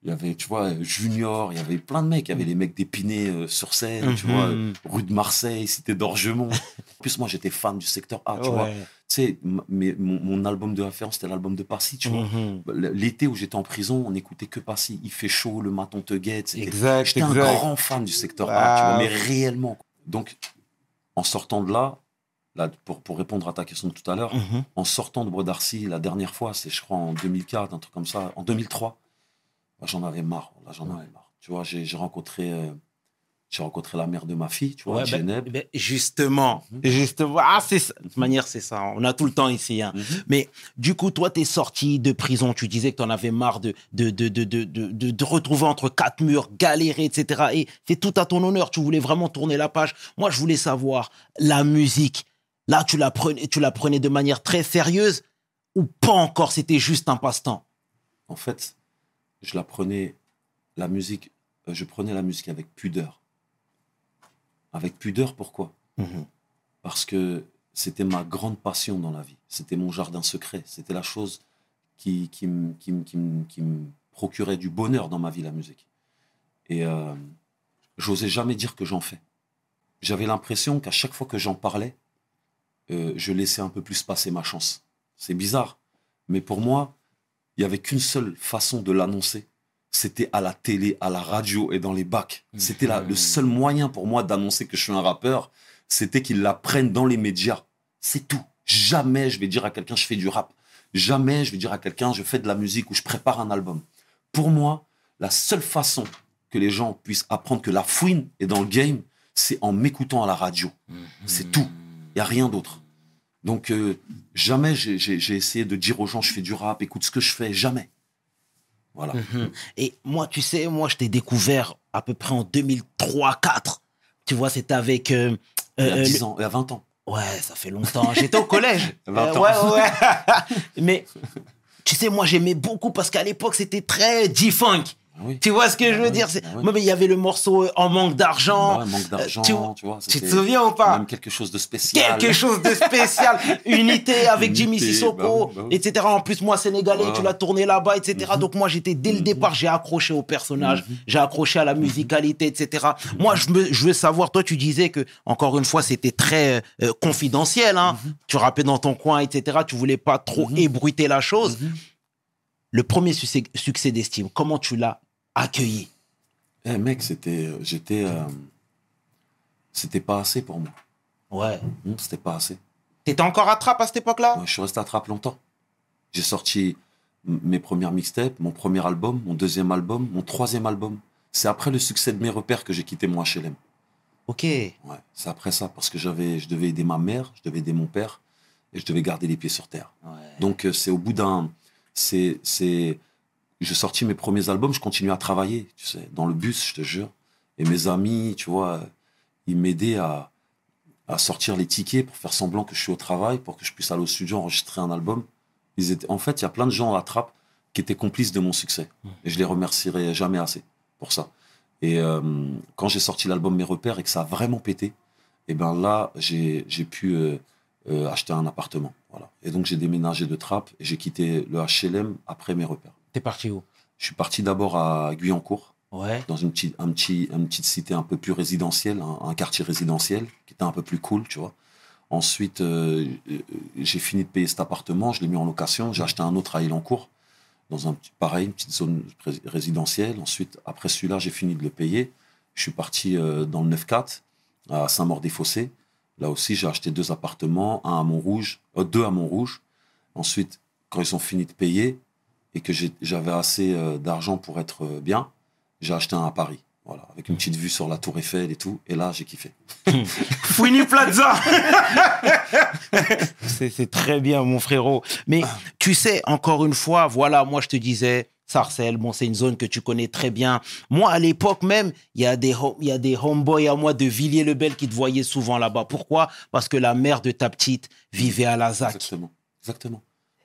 il y avait, tu vois, Junior, il y avait plein de mecs. Il y avait les mecs d'Épinay euh, sur scène, tu Mhm. vois, euh, rue de Marseille, cité d'Orgemont. En plus, moi, j'étais fan du secteur A, tu vois. Tu sais, mais mon, mon album de référence, c'était l'album de Passy, tu vois. Mhm. L'été où j'étais en prison, on écoutait que Passy. Il fait chaud, le matin te guette. Exact, J'étais un grand fan du secteur A, tu vois, mais réellement. Donc, en sortant de là, là pour, pour répondre à ta question de tout à l'heure, Mhm. en sortant de Bois d'Arcy, la dernière fois, c'est je crois en 2004, un truc comme ça, en 2003, bah, j'en avais marre. Là, j'en avais marre. Tu vois, j'ai rencontré, euh, j'ai rencontré la mère de ma fille, tu vois, Ouais, ben- ben, justement, Mhm. justement. Ah, c'est ça. De toute manière, c'est ça. On a tout le temps ici. hein. Mhm. Mais du coup, toi, tu es sorti de prison. Tu disais que tu en avais marre de, de, de, de, de, de, retrouver entre quatre murs, galérer, etc. Et c'est tout à ton honneur. Tu voulais vraiment tourner la page. Moi, je voulais savoir, la musique, là, tu la prenais, tu la prenais de manière très sérieuse ou pas encore? C'était juste un passe-temps En fait, je la prenais, la musique, euh, je prenais la musique avec pudeur. Avec pudeur, pourquoi? Mhm. Parce que c'était ma grande passion dans la vie. C'était mon jardin secret. C'était la chose qui, qui, me- qui, me- qui, me- qui me procurait du bonheur dans ma vie, la musique. Et euh, j'osais jamais dire que j'en fais. J'avais l'impression qu'à chaque fois que j'en parlais, euh, je laissais un peu plus passer ma chance. C'est bizarre. Mais pour moi, il n'y avait qu'une seule façon de l'annoncer. C'était à la télé, à la radio et dans les bacs. C'était la- le seul moyen pour moi d'annoncer que je suis un rappeur. C'était qu'ils l'apprennent dans les médias. C'est tout. Jamais je vais dire à quelqu'un je fais du rap. Jamais je vais dire à quelqu'un je fais de la musique ou je prépare un album. Pour moi, la seule façon que les gens puissent apprendre que la fouine est dans le game, c'est en m'écoutant à la radio. C'est tout. Il n'y a rien d'autre. Donc, euh, jamais j'ai- essayé de dire aux gens je fais du rap, écoute ce que je fais. Jamais. Voilà. Mhm. Et moi, tu sais, moi, je t'ai découvert à peu près en 2003-4. Tu vois, c'était avec. euh, Il y a euh, 10 le- ans, il y a 20 ans. Ouais, ça fait longtemps. J'étais au collège. 20 Euh, ans. ouais, ouais. Mais tu sais, moi, j'aimais beaucoup parce qu'à l'époque, c'était très G-Funk. Oui. Tu vois ce que je Ah veux oui, dire oui. Moi, mais il y avait le morceau euh, En manque d'argent. Ouais, manque d'argent, tu vois- tu vois. Tu te souviens ou pas? Même quelque chose de spécial. Quelque chose de spécial. Unité avec Jimmy Sissoko, bah bah etc. En plus, moi, sénégalais, tu l'as tourné là-bas, etc. Mhm. Donc, moi, j'étais dès le Mhm. départ, j'ai accroché au personnage, Mhm. j'ai accroché à la musicalité, etc. Moi, je, me, je veux savoir, toi, tu disais que, encore une fois, c'était très euh, confidentiel. Hein. Tu rappais dans ton coin, etc. Tu voulais pas trop ébruiter la chose. Le premier succès, succès d'estime, comment tu l'as accueilli Eh mec, c'était, euh, j'étais, euh, c'était pas assez pour moi. Ouais. Hum, C'était pas assez. T'étais encore à trappe à cette époque-là Ouais, je suis resté à Trappe longtemps. J'ai sorti mes premières mixtapes, mon premier album, mon deuxième album, mon troisième album. C'est après le succès de mes repères que j'ai quitté mon HLM. Ok. Ouais, c'est après ça parce que j'avais, je devais aider ma mère, je devais aider mon père et je devais garder les pieds sur terre. Ouais. Donc euh, c'est au bout d'un, c'est, c'est, j'ai sorti mes premiers albums, je continue à travailler, tu sais, dans le bus, je te jure. Et mes amis, tu vois, ils m'aidaient à, à sortir les tickets pour faire semblant que je suis au travail, pour que je puisse aller au studio enregistrer un album. Ils étaient, en fait, il y a plein de gens à Trappes qui étaient complices de mon succès. Et je les remercierai jamais assez pour ça. Et euh, quand j'ai sorti l'album Mes Repères et que ça a vraiment pété, et ben là, j'ai j'ai pu euh, euh, acheter un appartement. Voilà. Et donc, j'ai déménagé de Trappes et j'ai quitté le HLM après Mes Repères. T'es parti où? Je suis parti d'abord à Guyancourt, Ouais. dans une petite, un petit, une petite cité un peu plus résidentielle, un, un quartier résidentiel qui était un peu plus cool, tu vois. Ensuite, euh, euh, j'ai fini de payer cet appartement, je l'ai mis en location, j'ai acheté un autre à Elancourt, dans un petit, pareil, une petite zone ré- résidentielle. Ensuite, après celui-là, j'ai fini de le payer. Je suis parti euh, dans le 9-4 à Saint-Maur-des-Fossés. Là aussi, j'ai acheté deux appartements, un à Montrouge, euh, deux à Montrouge. Ensuite, quand ils ont fini de payer et que j'avais assez euh, d'argent pour être euh, bien, j'ai acheté un à Paris. Voilà, avec une petite vue sur la Tour Eiffel et tout. Et là, j'ai kiffé. Fouini Plaza C'est c'est très bien, mon frérot. Mais tu sais, encore une fois, voilà, moi je te disais, Sarcelles, bon, c'est une zone que tu connais très bien. Moi, à l'époque même, il y a des il y a des homeboys à moi de Villiers-le-Bel qui te voyaient souvent là-bas. Pourquoi? Parce que la mère de ta petite vivait à la ZAC. Exactement. Exactement.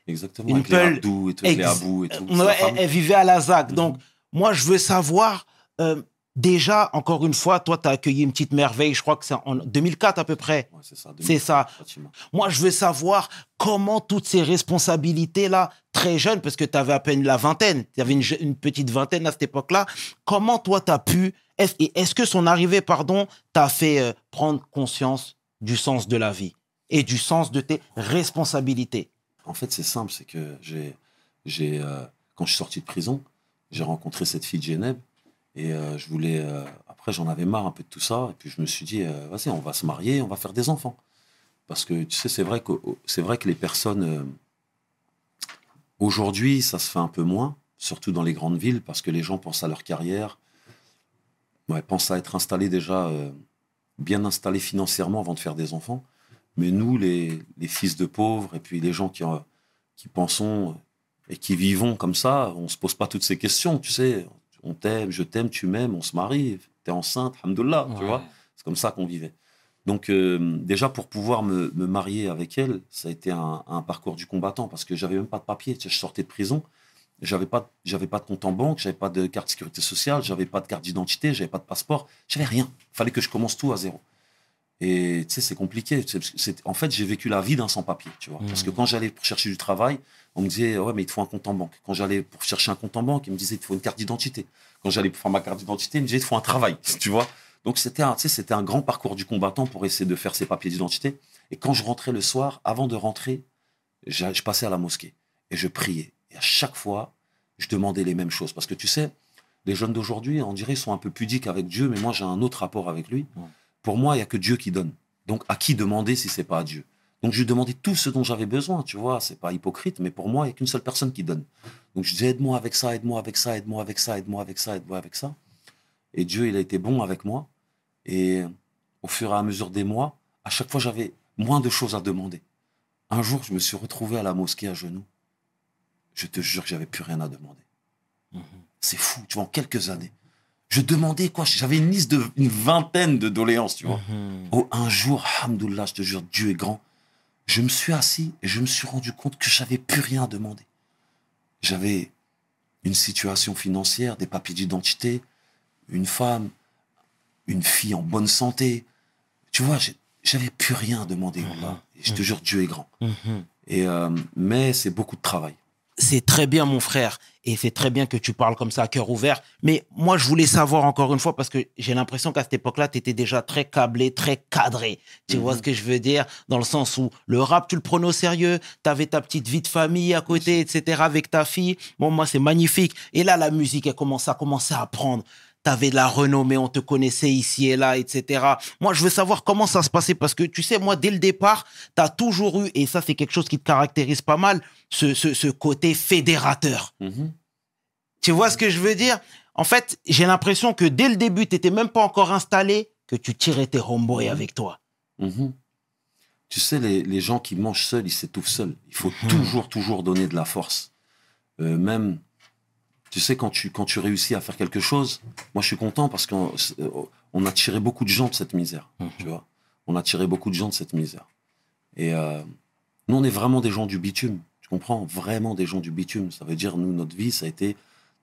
Exactement. Une avec les peule Abdou et tout, avec les Ex- Abou et tout. C'est la ouais, elle, vivait à la ZAC. Mhm. Donc, moi, je veux savoir, euh, déjà, encore une fois, toi, tu as accueilli une petite merveille, je crois que c'est en 2004 à peu près. Ouais, c'est ça. C'est ça. pratiquement. Moi, je veux savoir comment toutes ces responsabilités-là, très jeune, parce que tu avais à peine la vingtaine, tu avais une, une petite vingtaine à cette époque-là, comment toi, tu as pu, est-ce, et est-ce que son arrivée, pardon, t'a fait euh, prendre conscience du sens de la vie et du sens de tes responsabilités? En fait, c'est simple, c'est que j'ai, j'ai, euh, quand je suis sorti de prison, j'ai rencontré cette fille de Genève et euh, je voulais. euh, après, j'en avais marre un peu de tout ça et puis je me suis dit, euh, vas-y, on va se marier, on va faire des enfants. Parce que tu sais, c'est vrai que vrai que les personnes aujourd'hui, ça se fait un peu moins, surtout dans les grandes villes, parce que les gens pensent à leur carrière, pensent à être installés déjà bien installés financièrement avant de faire des enfants. Mais nous, les, les fils de pauvres, et puis les gens qui, qui pensons et qui vivons comme ça, on se pose pas toutes ces questions, tu sais. On t'aime, je t'aime, tu m'aimes, on se marie, t'es enceinte, alhamdoulilah, tu vois. C'est comme ça qu'on vivait. Donc, euh, déjà, pour pouvoir me, me marier avec elle, ça a été un, un parcours du combattant parce que j'avais même pas de papier. Tu sais, je sortais de prison, j'avais pas, j'avais pas de compte en banque, j'avais pas de carte de sécurité sociale, j'avais pas de carte d'identité, j'avais pas de passeport, j'avais rien. Fallait que je commence tout à zéro. Et tu sais, c'est compliqué. En fait, j'ai vécu la vie d'un sans-papier, tu vois. Parce que quand j'allais pour chercher du travail, on me disait, ouais, mais il te faut un compte en banque. Quand j'allais pour chercher un compte en banque, il me disait, il te faut une carte d'identité. Quand j'allais pour faire ma carte d'identité, il me disait, il te faut un travail, tu vois. Donc, c'était un, c'était un grand parcours du combattant pour essayer de faire ses papiers d'identité. Et quand je rentrais le soir, avant de rentrer, je passais à la mosquée et je priais. Et à chaque fois, je demandais les mêmes choses. Parce que tu sais, les jeunes d'aujourd'hui, on dirait, sont un peu pudiques avec Dieu, mais moi, j'ai un autre rapport avec lui. Pour moi, il n'y a que Dieu qui donne. Donc, à qui demander si c'est pas à Dieu? Donc, je lui demandais tout ce dont j'avais besoin, tu vois. C'est pas hypocrite, mais pour moi, il n'y a qu'une seule personne qui donne. Donc, je disais, aide-moi avec ça, aide-moi avec ça, aide-moi avec ça, aide-moi avec ça, aide-moi avec ça. Et Dieu, il a été bon avec moi. Et au fur et à mesure des mois, à chaque fois, j'avais moins de choses à demander. Un jour, je me suis retrouvé à la mosquée à genoux. Je te jure que j'avais plus rien à demander. C'est fou, tu vois, en quelques années. Je demandais quoi? J'avais une liste de une vingtaine de doléances, tu vois. Oh, un jour, alhamdoulilah, je te jure, Dieu est grand. Je me suis assis et je me suis rendu compte que j'avais plus rien à demander. J'avais une situation financière, des papiers d'identité, une femme, une fille en bonne santé. Tu vois, j'avais plus rien à demander. Allah. Et je te jure, Dieu est grand. Et, euh, mais c'est beaucoup de travail. C'est très bien, mon frère, et c'est très bien que tu parles comme ça à cœur ouvert. Mais moi, je voulais savoir encore une fois, parce que j'ai l'impression qu'à cette époque-là, tu étais déjà très câblé, très cadré. Tu vois ce que je veux dire? Dans le sens où le rap, tu le prenais au sérieux, tu avais ta petite vie de famille à côté, etc., avec ta fille. Bon, moi, c'est magnifique. Et là, la musique, elle commence à commencer à prendre. Tu avais de la renommée, on te connaissait ici et là, etc. Moi, je veux savoir comment ça se passait, parce que tu sais, moi, dès le départ, tu as toujours eu, et ça, c'est quelque chose qui te caractérise pas mal, ce, ce, ce côté fédérateur. Mhm. Tu vois ce que je veux dire? En fait, j'ai l'impression que dès le début, tu n'étais même pas encore installé, que tu tirais tes homeboys avec toi. Mhm. Tu sais, les, les gens qui mangent seuls, ils s'étouffent seuls. Il faut Mhm. toujours, toujours donner de la force. Euh, même, tu sais, quand tu, quand tu réussis à faire quelque chose, moi je suis content parce qu'on euh, on a tiré beaucoup de gens de cette misère. Mhm. Tu vois On a tiré beaucoup de gens de cette misère. Et euh, nous, on est vraiment des gens du bitume. Tu comprends? Vraiment des gens du bitume. Ça veut dire, nous, notre vie, ça a été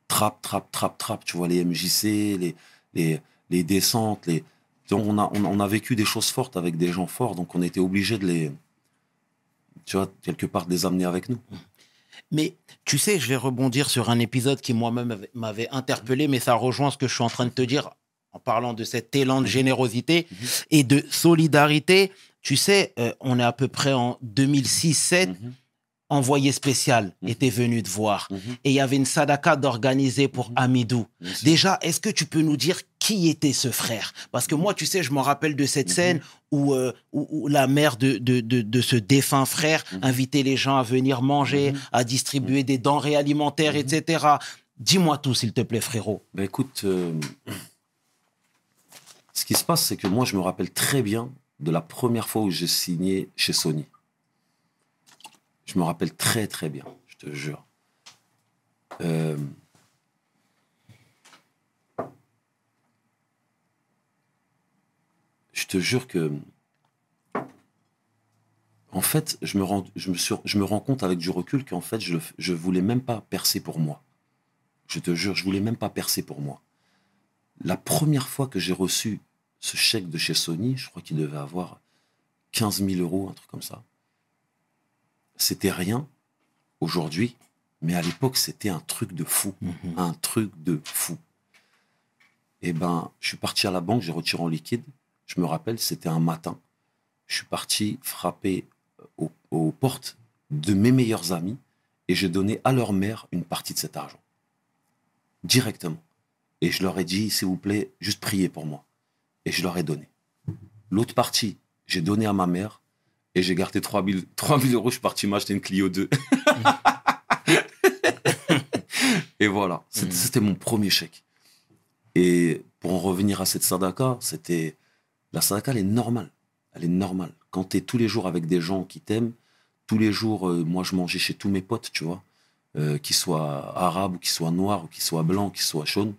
trap, trap, trap, trap. Tu vois, les MJC, les, les, les descentes, les... Donc, on a, on, on a vécu des choses fortes avec des gens forts, donc on était obligé de les, tu vois, quelque part de les amener avec nous. Mais tu sais, je vais rebondir sur un épisode qui moi-même avait- m'avait interpellé, mais ça rejoint ce que je suis en train de te dire en parlant de cet élan de générosité Mhm. et de solidarité. Tu sais, euh, on est à peu près en 2006-7, Mhm. envoyé spécial Mhm. était venu te voir. Et il y avait une sadaka d'organiser pour. Amidou. Déjà, est-ce que tu peux nous dire qui était ce frère? Parce que moi, tu sais, je me rappelle de cette Mhm. scène où, euh, où, où la mère de, de, de, de ce défunt frère Mhm. invitait les gens à venir manger, Mhm. à distribuer des denrées alimentaires, etc. Dis-moi tout, s'il te plaît, frérot. Ben écoute, euh, ce qui se passe, c'est que moi, je me rappelle très bien de la première fois où j'ai signé chez Sony. Je me rappelle très, très bien, je te jure. Euh, je te jure que. En fait, je me rends, je me je me rends compte avec du recul qu'en fait, je, je voulais même pas percer pour moi. Je te jure, je voulais même pas percer pour moi. La première fois que j'ai reçu ce chèque de chez Sony, je crois qu'il devait avoir 15 000 euros, un truc comme ça. C'était rien aujourd'hui, mais à l'époque, c'était un truc de fou. Un truc de fou. Eh ben, je suis parti à la banque, j'ai retiré en liquide. Je me rappelle, c'était un matin. Je suis parti frapper aux, aux portes de mes meilleurs amis et j'ai donné à leur mère une partie de cet argent. Directement. Et je leur ai dit, s'il vous plaît, juste priez pour moi. Et je leur ai donné. L'autre partie, j'ai donné à ma mère et j'ai gardé 3000 3000 euros. Je suis parti m'acheter une Clio 2. et voilà, C'était- Mhm. c'était mon premier chèque. Et pour en revenir à cette sadaka, c'était. La sadaka, elle est normale. Elle est normale. Quand tu es tous les jours avec des gens qui t'aiment, tous les jours, euh, moi, je mangeais chez tous mes potes, tu vois, euh, qu'ils soient arabes, ou qu'ils soient noirs, ou qu'ils soient blancs, qu'ils soient jaunes.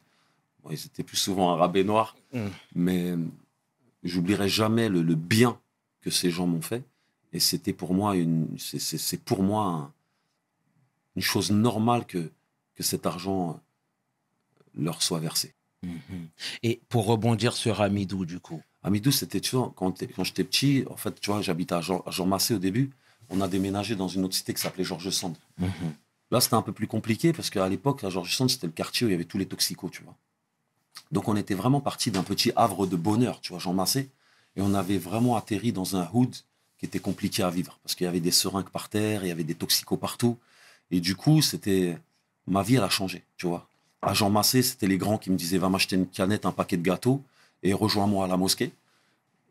Bon, ils étaient plus souvent arabes et noirs. Mm. Mais euh, j'oublierai jamais le, le bien que ces gens m'ont fait. Et c'était pour moi une, c'est- c'est c'est pour moi un- une chose normale que, que cet argent leur soit versé. Mhm. Et pour rebondir sur Amidou, du coup. Amidou, c'était, tu vois, quand, quand j'étais petit, en fait, tu vois, j'habitais à Jean, à Jean Massé au début. On a déménagé dans une autre cité qui s'appelait Georges Sand. Mhm. Là, c'était un peu plus compliqué parce qu'à l'époque, à Georges Sand, c'était le quartier où il y avait tous les toxicos, tu vois. Donc, on était vraiment parti d'un petit havre de bonheur, tu vois, Jean Massé. Et on avait vraiment atterri dans un hood qui était compliqué à vivre parce qu'il y avait des seringues par terre, il y avait des toxicos partout. Et du coup, c'était. Ma vie, elle a changé, tu vois. À Jean Massé, c'était les grands qui me disaient va m'acheter une canette, un paquet de gâteaux et rejoins-moi à la mosquée.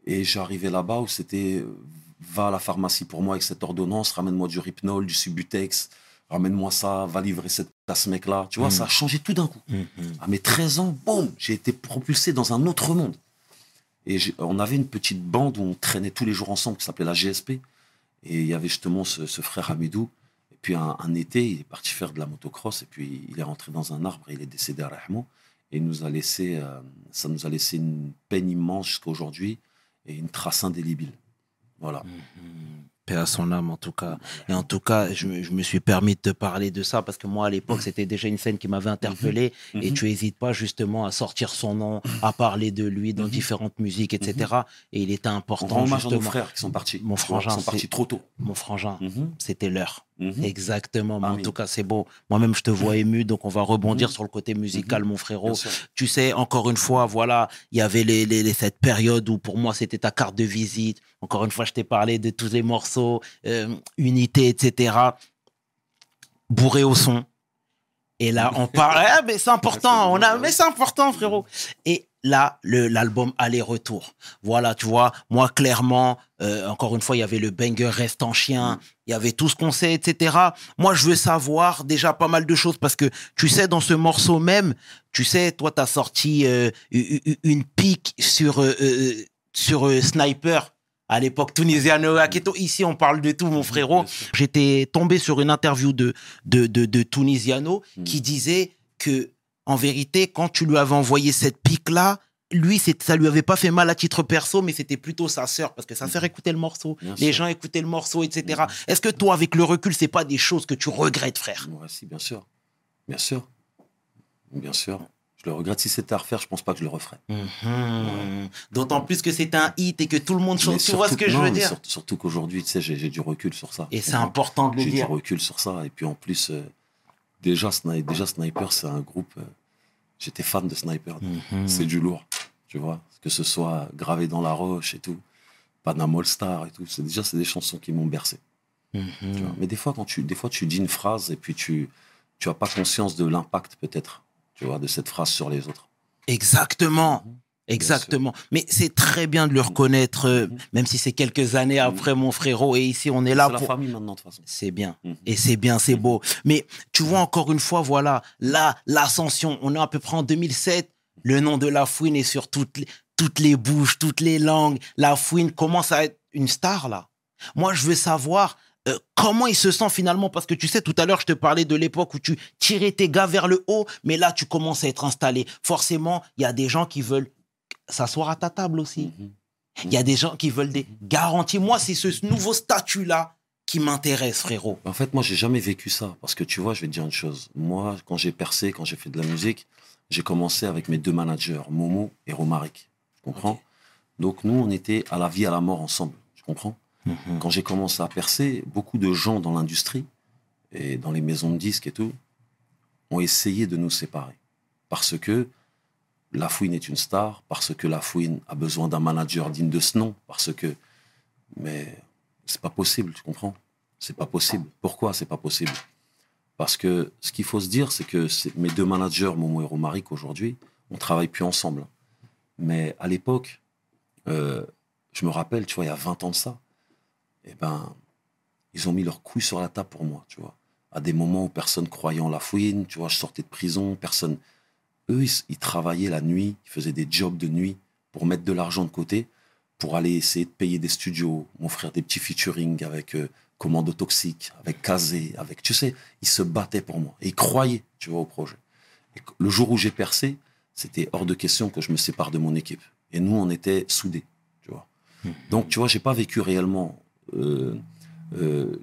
Et j'arrivais là-bas où c'était euh, va à la pharmacie pour moi avec cette ordonnance, ramène-moi du Rypnol, du Subutex, ramène-moi ça, va livrer cette, à ce mec-là. Tu vois, Mhm. ça a changé tout d'un coup. Mhm. À mes 13 ans, boum, j'ai été propulsé dans un autre monde. Et on avait une petite bande où on traînait tous les jours ensemble qui s'appelait la GSP. Et il y avait justement ce, ce frère Hamidou. Et puis un, un été, il est parti faire de la motocross et puis il est rentré dans un arbre et il est décédé à Rahman. Et nous a laissé, euh, ça nous a laissé une peine immense jusqu'à aujourd'hui et une trace indélébile. Voilà. Mhm. Paix à son âme, en tout cas. Et en tout cas, je, me- je me suis permis de te parler de ça parce que moi, à l'époque, c'était déjà une scène qui m'avait interpellé. Et Mhm. tu hésites pas justement à sortir son nom, à parler de lui dans différentes musiques, etc. Et il était On important, rend hommage à nos justement. frères qui sont partis. Mon frangin, Qui sont partis trop tôt. Mon frangin, c'était l'heure. Mhm. Exactement. Mais en tout cas, c'est beau. Moi-même, je te vois ému, donc on va rebondir Mhm. sur le côté musical, mon frérot. Tu sais, encore une fois, voilà, il y avait les, les- les- cette période où pour moi, c'était ta carte de visite. Encore une fois, je t'ai parlé de tous les morceaux, euh, unité, etc. Bourré au son. Et là, on parle. Ah, mais c'est important. On a, mais c'est important, frérot. Et là, le- l'album aller-retour. Voilà, tu vois, moi, clairement, euh, encore une fois, il y avait le banger Reste en chien, il y avait tout ce qu'on sait, etc. Moi, je veux savoir déjà pas mal de choses parce que, tu sais, dans ce morceau même, tu sais, toi, tu as sorti euh, une pique sur, euh, sur Sniper à l'époque Tunisiano Aketo. Ici, on parle de tout, mon frérot. J'étais tombé sur une interview de, de, de, de Tunisiano Mm. qui disait que, en vérité, quand tu lui avais envoyé cette pique-là, lui, ça lui avait pas fait mal à titre perso, mais c'était plutôt sa sœur, parce que sa sœur écoutait le morceau, Bien les sûr. gens écoutaient le morceau, etc. Est-ce que toi, avec le recul, c'est pas des choses que tu regrettes, frère? Ouais, si, bien sûr. Bien sûr. Bien sûr. Je le regrette. Si c'était à refaire, je pense pas que je le referais. Mhm. D'autant plus que c'est un hit et que tout le monde chante. Tu vois ce que je veux dire sur- Surtout qu'aujourd'hui, tu sais, j'ai du recul sur ça. Et c'est important de le J'ai du dire. recul sur ça. Et puis en plus, euh, déjà, Sni- déjà Sniper, c'est un groupe. euh, J'étais fan de Sniper. Mhm. C'est du lourd. Tu vois Que ce soit gravé dans la roche et tout. Panama All Star et tout. C'est déjà, c'est des chansons qui m'ont bercé. tu Mhm. vois. Mais des fois, quand tu, des fois, tu dis une phrase et puis tu, tu as pas conscience de l'impact peut-être, tu vois, de cette phrase sur les autres. Exactement. Mhm. Exactement. Mais c'est très bien de le reconnaître, euh, Mhm. même si c'est quelques années après, mon frérot. Et ici, on est là C'est la pour. famille maintenant de toute façon. C'est bien. Mhm. Et c'est bien, c'est beau. Mais tu vois, encore une fois, voilà, là, l'ascension, on est à peu près en 2007. Le nom de La Fouine est sur toutes les, toutes les bouches, toutes les langues. La Fouine commence à être une star, là. Moi, je veux savoir euh, comment il se sent finalement, parce que tu sais, tout à l'heure, je te parlais de l'époque où tu tirais tes gars vers le haut, mais là, tu commences à être installé. Forcément, il y a des gens qui veulent s'asseoir à ta table aussi. Mhm. Il y a des gens qui veulent des garanties. Moi, c'est ce nouveau statut-là qui m'intéresse, frérot. En fait, moi, j'ai jamais vécu ça. Parce que tu vois, je vais te dire une chose. Moi, quand j'ai percé, quand j'ai fait de la musique, j'ai commencé avec mes deux managers, Momo et Romaric. Tu comprends? Donc, nous, on était à la vie, à la mort ensemble. Tu comprends? Quand j'ai commencé à percer, beaucoup de gens dans l'industrie et dans les maisons de disques et tout ont essayé de nous séparer. Parce que La Fouine est une star, parce que La Fouine a besoin d'un manager digne de ce nom, parce que. Mais c'est pas possible, tu comprends? C'est pas possible. Pourquoi c'est pas possible? Parce que ce qu'il faut se dire, c'est que mes deux managers, Momo et Romaric, aujourd'hui, on travaille plus ensemble. Mais à l'époque, euh, je me rappelle, tu vois, il y a 20 ans de ça, eh ben, ils ont mis leur couille sur la table pour moi, tu vois. À des moments où personne croyait en la fouine, tu vois, je sortais de prison, personne. Eux, ils, ils travaillaient la nuit, ils faisaient des jobs de nuit pour mettre de l'argent de côté, pour aller essayer de payer des studios, m'offrir des petits featuring avec euh, Commando Toxique, avec Kazé, avec, tu sais, ils se battaient pour moi et ils croyaient, tu vois, au projet. Et le jour où j'ai percé, c'était hors de question que je me sépare de mon équipe. Et nous, on était soudés, tu vois. Donc, tu vois, j'ai pas vécu réellement, euh, euh,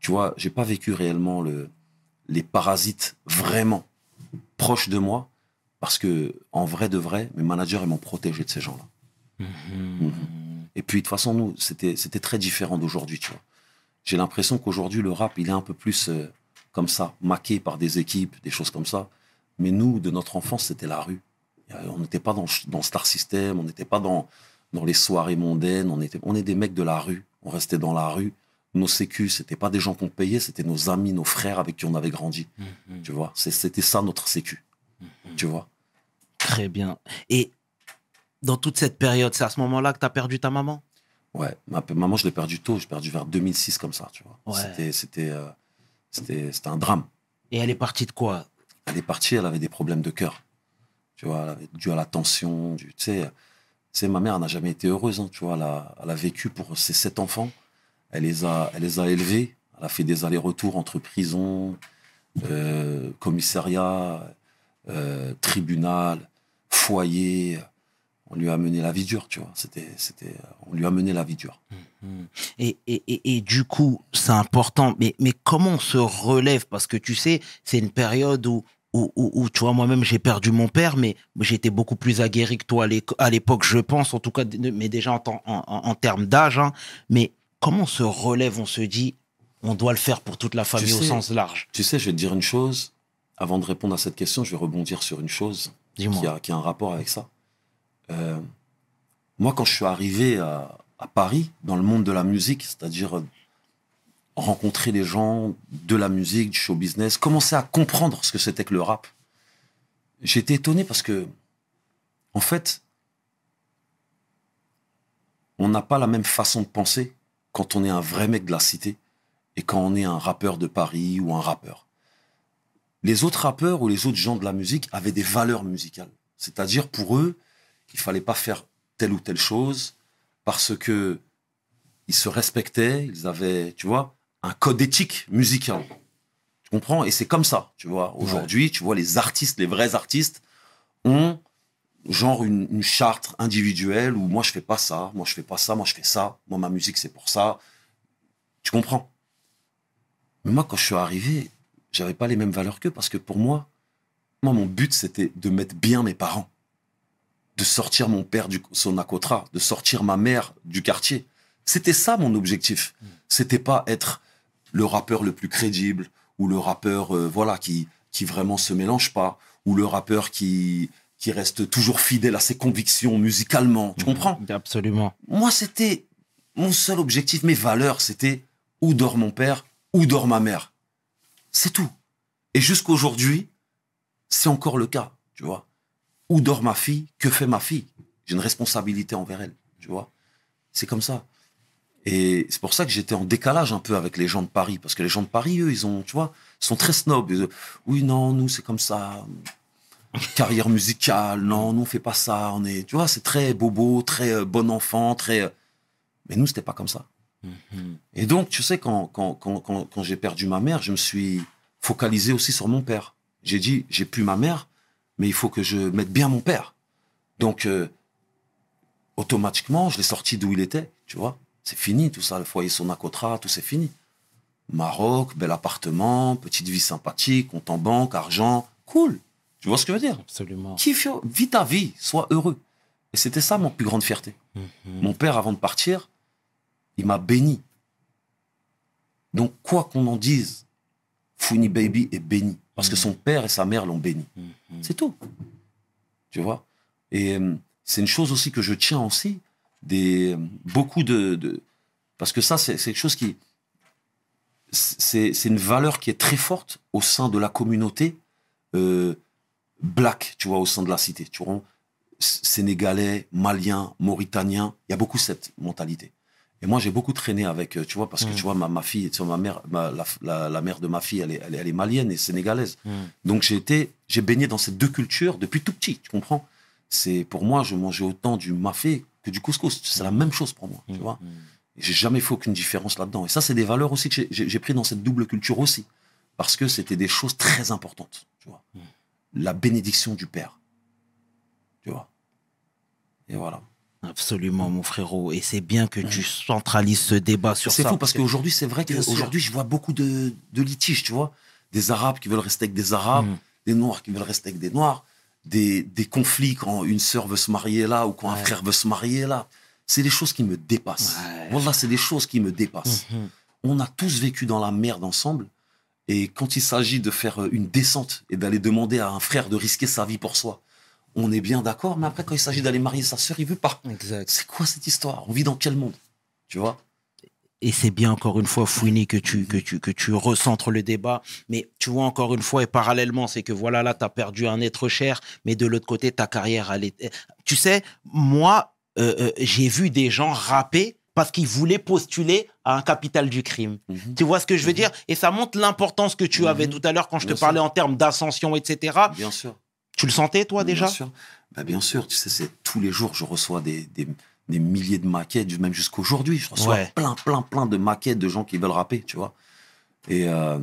tu vois, j'ai pas vécu réellement le, les parasites vraiment proches de moi, parce que en vrai de vrai, mes managers ils m'ont protégé de ces gens-là. Mhm. Et puis de toute façon, nous, c'était c'était très différent d'aujourd'hui, tu vois. J'ai l'impression qu'aujourd'hui, le rap, il est un peu plus euh, comme ça, maqué par des équipes, des choses comme ça. Mais nous, de notre enfance, c'était la rue. On n'était pas dans, dans Star System, on n'était pas dans, dans les soirées mondaines, on, était, on est des mecs de la rue. On restait dans la rue. Nos sécus, c'était pas des gens qu'on payait, c'était nos amis, nos frères avec qui on avait grandi. Mhm. Tu vois, c'était ça notre sécu. Tu vois. Très bien. Et dans toute cette période, c'est à ce moment-là que tu as perdu ta maman? Ouais, ma maman, je l'ai perdu tôt, je l'ai perdu vers 2006 comme ça, tu vois. Ouais. C'était, c'était, euh, c'était, c'était un drame. Et elle est partie de quoi? Elle est partie, elle avait des problèmes de cœur. Tu vois, elle avait dû à la tension, du, tu sais, sais, ma mère n'a jamais été heureuse, hein, tu vois. Elle a, vécu pour ses sept enfants. Elle les a, elle les a élevés. Elle a fait des allers-retours entre prison, euh, commissariat, euh, tribunal, foyer. On lui a amené la vie dure, tu vois. C'était, c'était, on lui a amené la vie dure. et, et, et, et du coup, c'est important. Mais, mais comment on se relève? Parce que tu sais, c'est une période où, où, où, où, tu vois, moi-même, j'ai perdu mon père, mais j'étais beaucoup plus aguerri que toi à l'époque, je pense, en tout cas, mais déjà en, temps- en, en- en termes d'âge. hein. Mais comment on se relève On se dit, on doit le faire pour toute la famille au sais- sens large? Tu sais, je vais te dire une chose. Avant de répondre à cette question, je vais rebondir sur une chose qui a, qui a un rapport avec ça. Euh, moi, quand je suis arrivé à, à Paris, dans le monde de la musique, c'est-à-dire euh, rencontrer les gens de la musique, du show business, commencer à comprendre ce que c'était que le rap, j'étais étonné parce que, en fait, on n'a pas la même façon de penser quand on est un vrai mec de la cité et quand on est un rappeur de Paris ou un rappeur. Les autres rappeurs ou les autres gens de la musique avaient des valeurs musicales. C'est-à-dire pour eux, il fallait pas faire telle ou telle chose parce que ils se respectaient, ils avaient, tu vois, un code éthique musical. Tu comprends? Et c'est comme ça, tu vois. Aujourd'hui, tu vois, les artistes, les vrais artistes ont genre une, une charte individuelle où moi je fais pas ça, moi je fais pas ça, moi je fais ça, moi ma musique c'est pour ça. Tu comprends? Mais moi quand je suis arrivé, j'avais pas les mêmes valeurs qu'eux parce que pour moi, moi mon but c'était de mettre bien mes parents, de sortir mon père du son acotra, de sortir ma mère du quartier. C'était ça mon objectif. C'était pas être le rappeur le plus crédible ou le rappeur euh, voilà qui qui vraiment se mélange pas ou le rappeur qui qui reste toujours fidèle à ses convictions musicalement. Tu comprends? Absolument. Moi, c'était mon seul objectif, mes valeurs, c'était où dort mon père, où dort ma mère. C'est tout. Et jusqu'aujourd'hui, c'est encore le cas, tu vois. Où dort ma fille Que fait ma fille? J'ai une responsabilité envers elle, tu vois. C'est comme ça. Et c'est pour ça que j'étais en décalage un peu avec les gens de Paris, parce que les gens de Paris, eux, ils ont, tu vois, sont très snobs. Ils- oui, non, nous, c'est comme ça. Carrière musicale, non, nous, on fait pas ça. On est, tu vois, c'est très bobo, très euh, bon enfant, très. euh, Mais nous, c'était pas comme ça. Et donc, tu sais, quand, quand, quand, quand, quand j'ai perdu ma mère, je me suis focalisé aussi sur mon père. J'ai dit, j'ai plus ma mère, mais il faut que je mette bien mon père. Donc, euh, automatiquement, je l'ai sorti d'où il était, tu vois. C'est fini, tout ça, le foyer Sonacotra, tout c'est fini. Maroc, bel appartement, petite vie sympathique, compte en banque, argent, cool. Tu vois ce que je veux dire? Absolument. Kiffe, vis ta vie, sois heureux. Et c'était ça mon plus grande fierté. Mhm. Mon père, avant de partir, il m'a béni. Donc, quoi qu'on en dise, Founi Baby est béni. Parce que son père et sa mère l'ont béni. Mhm. C'est tout. Tu vois? Et euh, c'est une chose aussi que je tiens aussi, des, beaucoup de, de- Parce que ça, c'est quelque chose qui... C'est une valeur qui est très forte au sein de la communauté euh, black, tu vois, au sein de la cité. Tu vois Sénégalais, Maliens, Mauritaniens, il y a beaucoup cette mentalité. Et moi, j'ai beaucoup traîné avec, euh, tu vois, parce que Mm. tu vois, ma, ma fille, tu vois, ma mère, ma- la, la- la mère de ma fille, elle est, elle est, elle est malienne et sénégalaise. Mhm. Donc j'ai été, j'ai baigné dans ces deux cultures depuis tout petit, tu comprends? C'est pour moi, je mangeais autant du mafé que du couscous. C'est la même chose pour moi, tu vois Mhm. Et J'ai jamais fait aucune différence là-dedans. Et ça, c'est des valeurs aussi que j'ai- pris dans cette double culture aussi, parce que c'était des choses très importantes, tu vois. Mm. La bénédiction du père, tu vois. Et voilà. Absolument, mon frérot. Et c'est bien que tu centralises ce débat sur C'est ça. fou parce qu'aujourd'hui, c'est vrai qu'aujourd'hui, je vois beaucoup de, de litiges, tu vois. Des Arabes qui veulent rester avec des Arabes, des Noirs qui veulent rester avec des Noirs, des, des conflits quand une sœur veut se marier là ou quand un frère veut se marier là. C'est des choses qui me dépassent. Ouais. Voilà, c'est des choses qui me dépassent. Mhm. On a tous vécu dans la merde ensemble. Et quand il s'agit de faire une descente et d'aller demander à un frère de risquer sa vie pour soi, on est bien d'accord. Mais après, quand il s'agit d'aller marier sa sœur, il veut pas. C'est quoi cette histoire? On vit dans quel monde? Tu vois? Et c'est bien encore une fois, Fouini, que tu, que, tu, que tu recentres le débat. Mais tu vois encore une fois, et parallèlement, c'est que voilà, là, tu as perdu un être cher, mais de l'autre côté, ta carrière, elle est... Tu sais, moi, euh, euh, j'ai vu des gens rapper parce qu'ils voulaient postuler à un capital du crime. Mhm. Tu vois ce que je veux dire? Et ça montre l'importance que tu Mhm. avais tout à l'heure quand je te parlais sûr. en termes d'ascension, etc. Bien sûr. Tu le sentais, toi, déjà? Bien sûr. Bah, bien sûr, tu sais, tous les jours, je reçois des, des, des milliers de maquettes, même jusqu'aujourd'hui. Je reçois Ouais. plein, plein, plein de maquettes de gens qui veulent rapper, tu vois. Et, euh,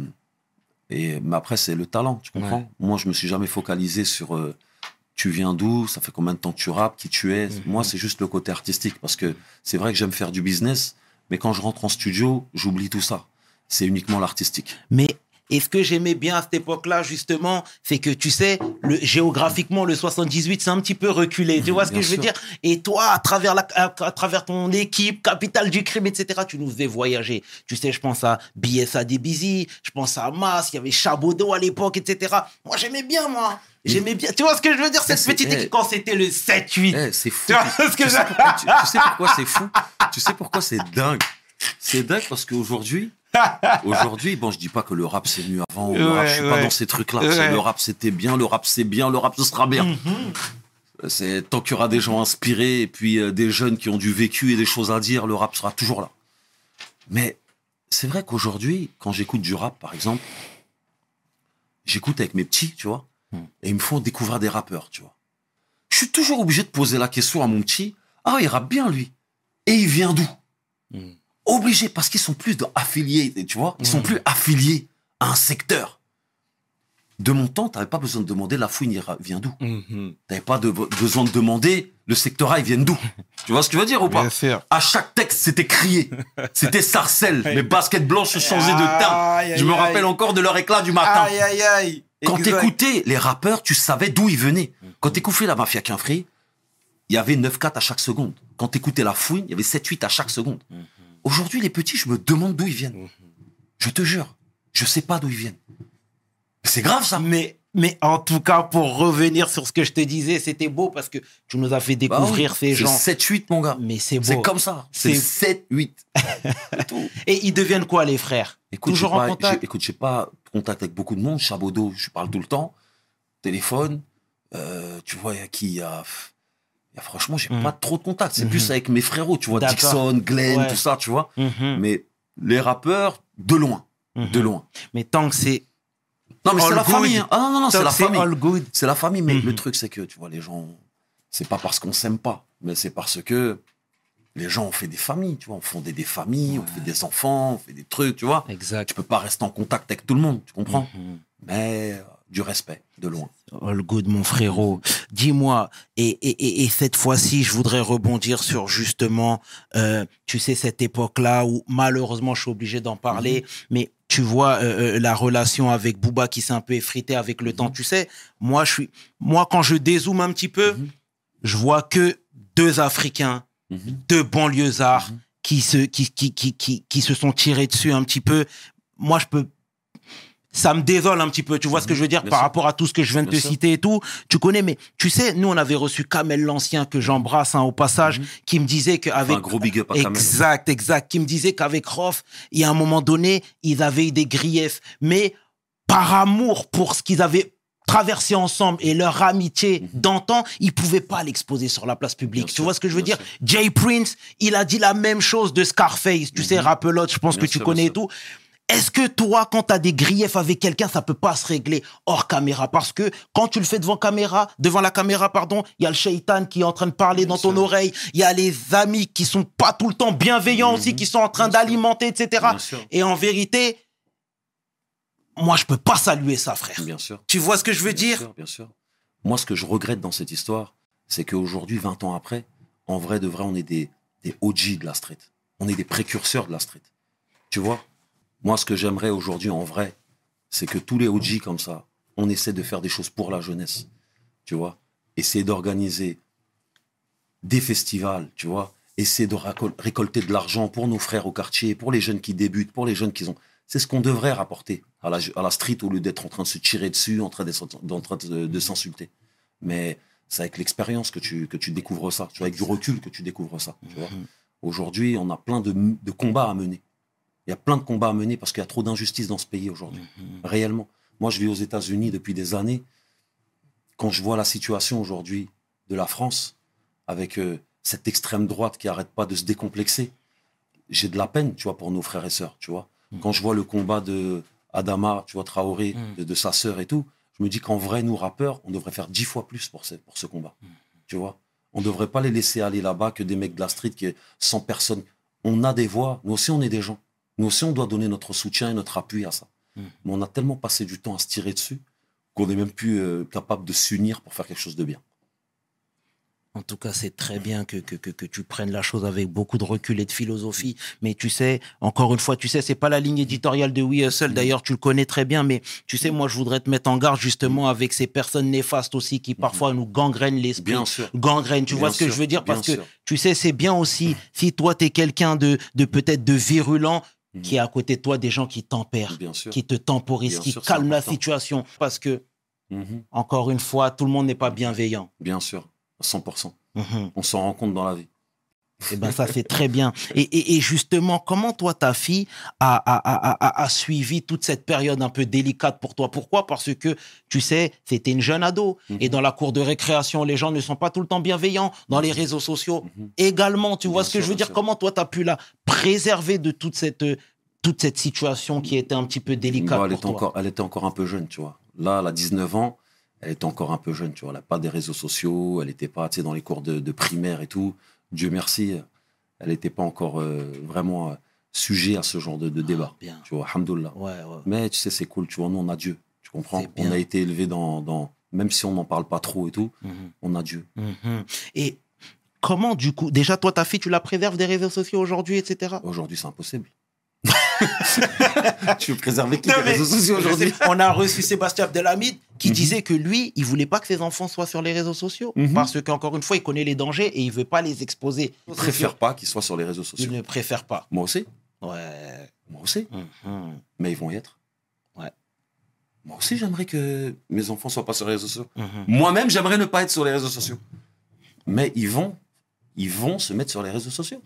et, mais après, c'est le talent, tu comprends? Ouais. Moi, je me suis jamais focalisé sur euh, tu viens d'où, ça fait combien de temps que tu rappes, qui tu es. Mhm. Moi, c'est juste le côté artistique parce que c'est vrai que j'aime faire du business, mais quand je rentre en studio, j'oublie tout ça. C'est uniquement l'artistique. Mais et ce que j'aimais bien à cette époque-là, justement, c'est que tu sais, le, géographiquement, le 78, c'est un petit peu reculé. Tu vois ce que je veux dire? Et toi, à travers, la, à, à travers ton équipe, Capitale du Crime, etc., tu nous faisais voyager. Tu sais, je pense à BSA Busy, je pense à Mas, il y avait Chabaudot à l'époque, etc. Moi, j'aimais bien, moi. J'aimais bien. Tu vois ce que je veux dire? Cette c'est- petite eh. équipe, quand c'était le 7-8. Eh, c'est fou. Tu vois ce que tu, je- sais pourquoi, tu- tu sais pourquoi c'est fou? Tu sais pourquoi c'est dingue? C'est dingue parce qu'aujourd'hui, aujourd'hui, bon, je dis pas que le rap c'est mieux avant. le rap, Ouais, je suis ouais. pas dans ces trucs-là. Ouais. Le rap c'était bien, le rap c'est bien, le rap ce sera bien. Mhm. C'est tant qu'il y aura des gens inspirés et puis euh, des jeunes qui ont du vécu et des choses à dire, le rap sera toujours là. Mais c'est vrai qu'aujourd'hui, quand j'écoute du rap, par exemple, j'écoute avec mes petits, tu vois, Mm. et ils me font découvrir des rappeurs, tu vois. Je suis toujours obligé de poser la question à mon petit, ah, il rappe bien lui. Et il vient d'où? Mm. Obligé, parce qu'ils sont plus dans- affiliés, tu vois, ils sont Mm. plus affiliés à un secteur. de mon temps, t'avais pas besoin de demander la fouine vient d'où? Mhm. T'avais pas de, besoin de demander le secteur A, il vient d'où? tu vois ce que je veux dire ou pas? Bien sûr. À chaque texte, c'était crié. C'était sarcelle. Les baskets blanches changeaient de teint. Je me rappelle encore de leur éclat du matin. Aïe, aïe, aïe. Quand t'écoutais les rappeurs, tu savais d'où ils venaient. Quand t'écoutais la Mafia Quinfree, il y avait 9-4 à chaque seconde. Quand t'écoutais la Fouine, il y avait 7-8 à chaque seconde. Aujourd'hui, les petits, je me demande d'où ils viennent. Je te jure, je sais pas d'où ils viennent. C'est grave ça. Mais, mais en tout cas, pour revenir sur ce que je te disais, c'était beau parce que tu nous as fait Bah découvrir oui, ces c'est gens. 7-8, mon gars. Mais c'est beau. C'est comme ça. C'est C'est- 7-8. C'est tout. Et ils deviennent quoi, les frères? Écoute, Toujours en pas- contact? Écoute, j'ai pas contact avec beaucoup de monde. Chabodo, je parle tout le temps. Téléphone. euh, tu vois, il y a qui Il y a, franchement, j'ai Mhm. pas trop de contact. C'est plus avec mes frérots, tu vois. Dixon, Glenn, Ouais. tout ça, tu vois. Mhm, Mais les rappeurs, de loin. mhm. De loin. Mais tant que c'est Non, mais c'est la good. famille. hein. Ah non, non, c'est la famille. C'est la famille, mais le truc, c'est que, tu vois, les gens, c'est pas parce qu'on s'aime pas, mais c'est parce que les gens ont fait des familles, tu vois, on fondé des familles, on fait des enfants, on fait des trucs, tu vois. Exact. Tu peux pas rester en contact avec tout le monde, tu comprends. Mais euh, du respect, de loin. All good, mon frérot. Dis-moi, et, et, et, et cette fois-ci, je voudrais rebondir sur justement, euh, tu sais, cette époque-là où malheureusement, je suis obligé d'en parler, Mhm. mais tu vois euh, euh, la relation avec Booba qui s'est un peu effritée avec le temps. Tu sais, moi, je suis, moi, quand je dézoome un petit peu, Mhm. je vois que deux Africains, Mhm. deux banlieusards Mhm. qui se, qui, qui, qui, qui, qui se sont tirés dessus un petit peu. Moi, je peux. Ça me désole un petit peu, tu vois ce que je veux dire par sûr. rapport à tout ce que je viens de Bien te sûr. citer et tout. Tu connais, mais tu sais, nous, on avait reçu Kamel l'Ancien, que j'embrasse hein, au passage, Mhm. qui me disait qu'avec. un gros big up à Kamel. Exact, exact. Qui me disait qu'avec Rof, il y a un moment donné, ils avaient eu des griefs. Mais par amour pour ce qu'ils avaient traversé ensemble et leur amitié Mhm. d'antan, ils pouvaient pas l'exposer sur la place publique. Bien tu sûr, vois ce que je veux dire? Jay Prince, il a dit la même chose de Scarface. Tu sais, Mhm. Rappelote, je pense Bien que tu connais et tout. Est-ce que toi, quand tu as des griefs avec quelqu'un, ça peut pas se régler hors caméra? Parce que quand tu le fais devant caméra, devant la caméra, pardon, il y a le shaitan qui est en train de parler Bien dans ton oreille. Il y a les amis qui sont pas tout le temps bienveillants Mhm. aussi, qui sont en train d'alimenter, etc. Et en vérité, moi, je peux pas saluer ça, frère. bien sûr. Tu vois ce que je veux Bien dire? sûr, bien sûr. Moi, ce que je regrette dans cette histoire, c'est qu'aujourd'hui, 20 ans après, en vrai de vrai, on est des, des OG de la street. On est des précurseurs de la street. Tu vois? Moi, ce que j'aimerais aujourd'hui, en vrai, c'est que tous les OG comme ça, on essaie de faire des choses pour la jeunesse. Tu vois Essayer d'organiser des festivals, tu vois Essayer de récolter de l'argent pour nos frères au quartier, pour les jeunes qui débutent, pour les jeunes qui ont... C'est ce qu'on devrait rapporter à la, à la street au lieu d'être en train de se tirer dessus, en train de, en train de, de s'insulter. Mais c'est avec l'expérience que tu, que tu découvres ça. Tu vois, avec du recul que tu découvres ça. Tu vois. Mhm. Aujourd'hui, on a plein de, de combats à mener. Il y a plein de combats à mener parce qu'il y a trop d'injustice dans ce pays aujourd'hui. Mhm. Réellement. Moi, je vis aux États-Unis depuis des années. Quand je vois la situation aujourd'hui de la France, avec euh, cette extrême droite qui arrête pas de se décomplexer, j'ai de la peine, tu vois, pour nos frères et sœurs, tu vois. Mhm. Quand je vois le combat de Adama, tu vois, Traoré, Mhm. de, de sa sœur et tout, je me dis qu'en vrai, nous, rappeurs, on devrait faire dix fois plus pour ce, pour ce combat. Tu vois On devrait pas les laisser aller là-bas que des mecs de la street qui est 100 personnes. On a des voix, nous aussi, on est des gens. Nous aussi, on doit donner notre soutien et notre appui à ça. Mhm. Mais on a tellement passé du temps à se tirer dessus qu'on n'est même plus euh, capable de s'unir pour faire quelque chose de bien. En tout cas, c'est très bien que, que, que, tu prennes la chose avec beaucoup de recul et de philosophie. Mais tu sais, encore une fois, tu sais, c'est pas la ligne éditoriale de We Hustle. D'ailleurs, tu le connais très bien. Mais tu sais, moi, je voudrais te mettre en garde justement avec ces personnes néfastes aussi qui parfois nous gangrènent l'esprit. Bien sûr. Gangrènent. Tu Bien vois ce que je veux dire? Parce que sûr. tu sais, c'est bien aussi si toi, tu es quelqu'un de, de peut-être de virulent, Mhm. qui est à côté de toi des gens qui tempèrent, qui te temporisent, qui sûr, calment la situation. Parce que, Mhm. encore une fois, tout le monde n'est pas bienveillant. Bien sûr. 100%. Mhm. On s'en rend compte dans la vie. Eh ben ça c'est très bien. Et, et, et justement, comment toi ta fille a, a, a, a, a suivi toute cette période un peu délicate pour toi? Pourquoi? Parce que tu sais, c'était une jeune ado Mhm. et dans la cour de récréation, les gens ne sont pas tout le temps bienveillants. Dans les réseaux sociaux Mhm. également, tu vois ce que je veux dire? sûr. Comment toi tu as pu la préserver de toute cette euh, toute cette situation qui était un petit peu délicate elle, pour était toi? encore, elle était encore un peu jeune, tu vois. Là, elle a 19 ans, elle était encore un peu jeune, tu vois. Elle n'a pas des réseaux sociaux, elle n'était pas tu sais, dans les cours de, de primaire et tout. Dieu merci, elle n'était pas encore euh, vraiment euh, sujet à ce genre de, de débat. Bien. Tu vois, alhamdoulilah. Ouais, ouais. Mais tu sais, c'est cool, tu vois, nous, on a Dieu. Tu comprends? On a été élevé dans, dans. Même si on n'en parle pas trop et tout, Mhm. on a Dieu. Mhm. Et comment, du coup, déjà, toi, ta fille, tu la préserves des réseaux sociaux aujourd'hui, etc. Aujourd'hui, c'est impossible. tu veux préserver qui mais réseaux sociaux aujourd'hui? On a reçu Sébastien Abdelhamid qui Mhm. disait que lui, il voulait pas que ses enfants soient sur les réseaux sociaux Mhm. parce qu'encore une fois, il connaît les dangers et il veut pas les exposer. Je préfère pas qu'ils soient sur les réseaux Il sociaux. ne préfère pas. Moi aussi. Ouais. Moi aussi. Mhm. Mais ils vont y être. Ouais. Moi aussi, j'aimerais que mes enfants soient pas sur les réseaux sociaux. Moi-même, j'aimerais ne pas être sur les réseaux sociaux. Mais ils vont, ils vont se mettre sur les réseaux sociaux.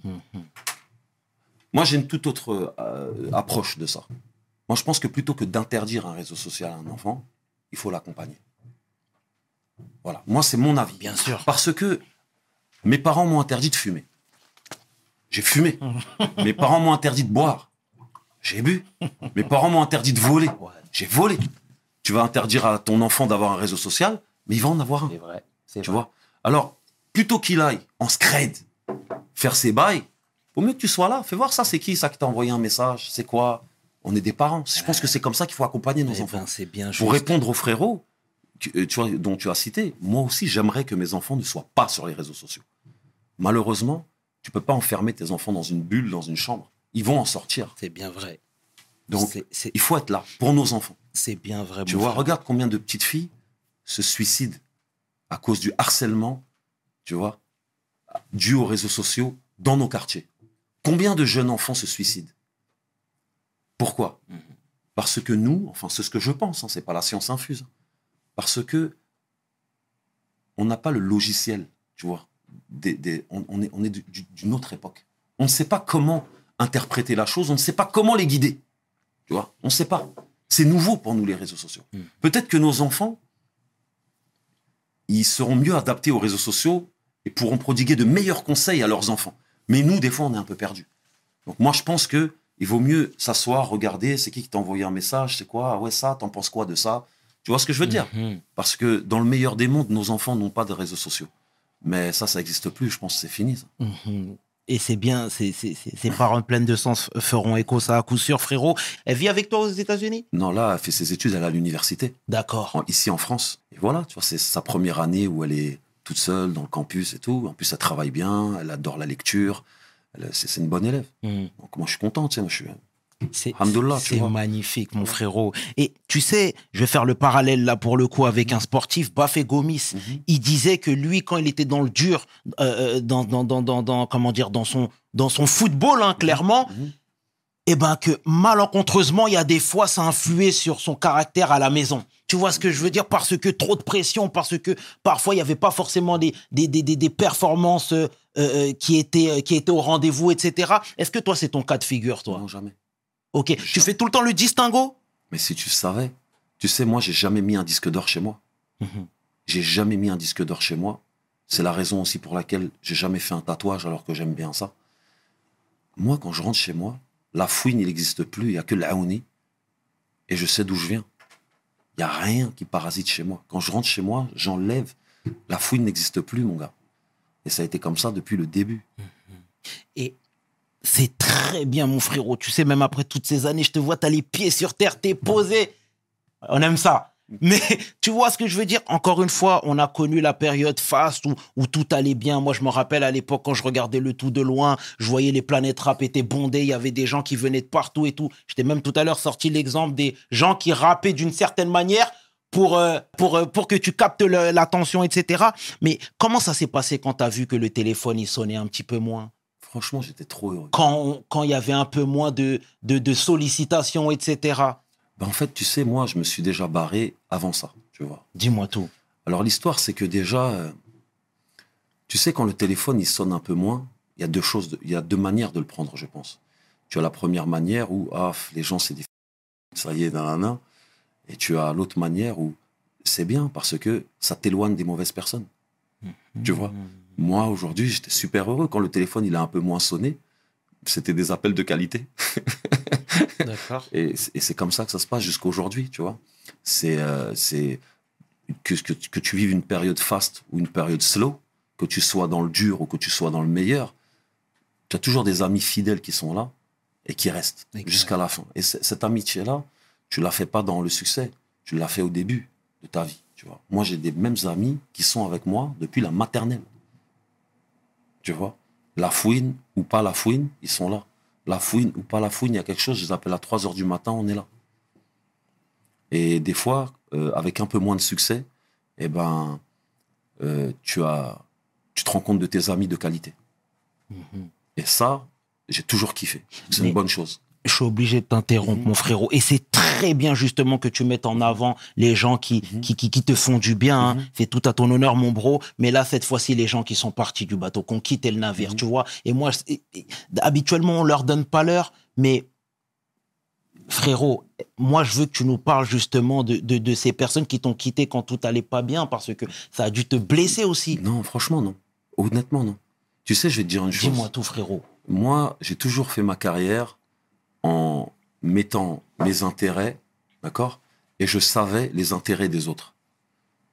Moi, j'ai une toute autre euh, approche de ça. Moi, je pense que plutôt que d'interdire un réseau social à un enfant, il faut l'accompagner. Voilà. Moi, c'est mon avis. Bien sûr. Parce que mes parents m'ont interdit de fumer. J'ai fumé. mes parents m'ont interdit de boire. J'ai bu. Mes parents m'ont interdit de voler. J'ai volé. Tu vas interdire à ton enfant d'avoir un réseau social, mais il va en avoir un. c'est vrai. Tu vrai. vois? Alors, plutôt qu'il aille en scred faire ses bails, vaut mieux que tu sois là. Fais voir ça, c'est qui ça qui t'a envoyé un message C'est quoi? On est des parents. Je pense que c'est comme ça qu'il faut accompagner nos Eh enfants. ben, c'est bien Pour juste. répondre aux frérots euh, tu vois, dont tu as cité, moi aussi, j'aimerais que mes enfants ne soient pas sur les réseaux sociaux. Malheureusement, tu peux pas enfermer tes enfants dans une bulle, dans une chambre. Ils vont en sortir. C'est bien vrai. Donc, il faut être là pour nos enfants. c'est bien vrai. Tu vois, frère. regarde combien de petites filles se suicident à cause du harcèlement, tu vois, dû aux réseaux sociaux dans nos quartiers. Combien de jeunes enfants se suicident Pourquoi Mhm. Parce que nous, enfin, c'est ce que je pense, hein, c'est pas la science infuse. Parce que on n'a pas le logiciel, tu vois. Des, des- on, on est, on est du- du- d'une autre époque. On ne sait pas comment interpréter la chose, on ne sait pas comment les guider. Tu vois, on ne sait pas. C'est nouveau pour nous les réseaux sociaux. Mm. Peut-être que nos enfants, ils seront mieux adaptés aux réseaux sociaux et pourront prodiguer de meilleurs conseils à leurs enfants. Mais nous, des fois, on est un peu perdus. Donc moi, je pense que il vaut mieux s'asseoir, regarder, c'est qui qui t'a envoyé un message, c'est quoi, ah ouais ça, t'en penses quoi de ça? Tu vois ce que je veux dire? Mhm. Parce que dans le meilleur des mondes, nos enfants n'ont pas de réseaux sociaux. Mais ça, ça n'existe plus. Je pense que c'est fini. ça. Mhm. Et c'est bien, c'est- ces paroles pleines de sens feront écho, ça à coup sûr, frérot. Elle vit avec toi aux États-Unis? Non, là, elle fait ses études, elle est à l'université, D'accord. ici en France. Et voilà, tu vois, c'est sa première année où elle est toute seule dans le campus et tout. En plus, elle travaille bien, elle adore la lecture. C'est une bonne élève. Mhm. Donc moi, je suis content, tu sais, moi, je suis... C'est magnifique, mon frérot. Et tu sais, je vais faire le parallèle là pour le coup avec un sportif, Bafé Gomis. Mhm. Il disait que lui, quand il était dans le dur, euh, euh, dans, dans, dans, dans, comment dire, dans son, dans son football, hein, clairement, Mhm. eh ben que malencontreusement, il y a des fois, ça influait sur son caractère à la maison. Tu vois ce que je veux dire? Parce que trop de pression, parce que parfois, il n'y avait pas forcément des, des, des, des, des performances euh, euh, qui, étaient, euh, qui étaient au rendez-vous, etc. Est-ce que toi, c'est ton cas de figure, toi? Non, jamais. Ok. Tu fais tout le temps le distinguo? Mais si tu savais, tu sais, moi, j'ai jamais mis un disque d'or chez moi. Mhm. J'ai jamais mis un disque d'or chez moi. C'est la raison aussi pour laquelle j'ai jamais fait un tatouage alors que j'aime bien ça. Moi, quand je rentre chez moi, la fouine, il n'existe plus. Il n'y a que l'aouni. Et je sais d'où je viens. Il n'y a rien qui parasite chez moi. Quand je rentre chez moi, j'enlève. La fouine n'existe plus, mon gars. Et ça a été comme ça depuis le début. Et c'est très bien, mon frérot. Tu sais, même après toutes ces années, je te vois, t'as les pieds sur terre, t'es posé. On aime ça. Mais tu vois ce que je veux dire? Encore une fois, on a connu la période faste où, tout allait bien. Moi, je me rappelle à l'époque, quand je regardais le tout de loin, je voyais les planètes rap étaient bondées, il y avait des gens qui venaient de partout et tout. J'étais même tout à l'heure sorti l'exemple des gens qui rappaient d'une certaine manière pour, euh, pour, euh, pour que tu captes l'attention, etc. Mais comment ça s'est passé quand tu as vu que le téléphone, il sonnait un petit peu moins? Franchement, j'étais trop heureux. quand il y avait un peu moins de, de, de sollicitations, etc. Ben, en fait, tu sais, moi, je me suis déjà barré avant ça, tu vois. Dis-moi tout. Alors l'histoire, c'est que déjà, euh, tu sais, quand le téléphone il sonne un peu moins, il y a deux choses, il y a deux manières de le prendre, je pense. Tu as la première manière où ah, les gens c'est des ça y est, nanana. Et tu as l'autre manière où c'est bien parce que ça t'éloigne des mauvaises personnes. Tu vois? Moi aujourd'hui, j'étais super heureux quand le téléphone il a un peu moins sonné. C'était des appels de qualité. D'accord. Et, c'est comme ça que ça se passe jusqu'aujourd'hui, tu vois? C'est euh, c'est que, que, que tu vives une période fast ou une période slow, que tu sois dans le dur ou que tu sois dans le meilleur, tu as toujours des amis fidèles qui sont là et qui restent jusqu'à la fin. Et cette amitié-là, tu la fais pas dans le succès, tu l'as fait au début de ta vie, tu vois. Moi, j'ai des mêmes amis qui sont avec moi depuis la maternelle. Tu vois? La fouine ou pas la fouine, ils sont là. La fouine ou pas la fouine, il y a quelque chose, je les appelle à 3 heures du matin, on est là. Et des fois, euh, avec un peu moins de succès, eh ben, euh, tu, as, tu te rends compte de tes amis de qualité. Et ça, j'ai toujours kiffé. C'est une bonne chose. Je suis obligé de t'interrompre, mon frérot. Et c'est très bien justement que tu mettes en avant les gens qui, qui, qui, qui te font du bien. hein. C'est tout à ton honneur, mon bro. Mais là, cette fois-ci, les gens qui sont partis du bateau, qui ont quitté le navire, tu vois. Et moi, habituellement, on leur donne pas l'heure, mais frérot, moi, je veux que tu nous parles justement de, de, de ces personnes qui t'ont quitté quand tout allait pas bien, parce que ça a dû te blesser aussi. Non, franchement, non. Honnêtement, non. Tu sais, je vais te dire une chose. Dis-moi tout, frérot. Moi, j'ai toujours fait ma carrière en mettant mes intérêts, d'accord Et je savais les intérêts des autres.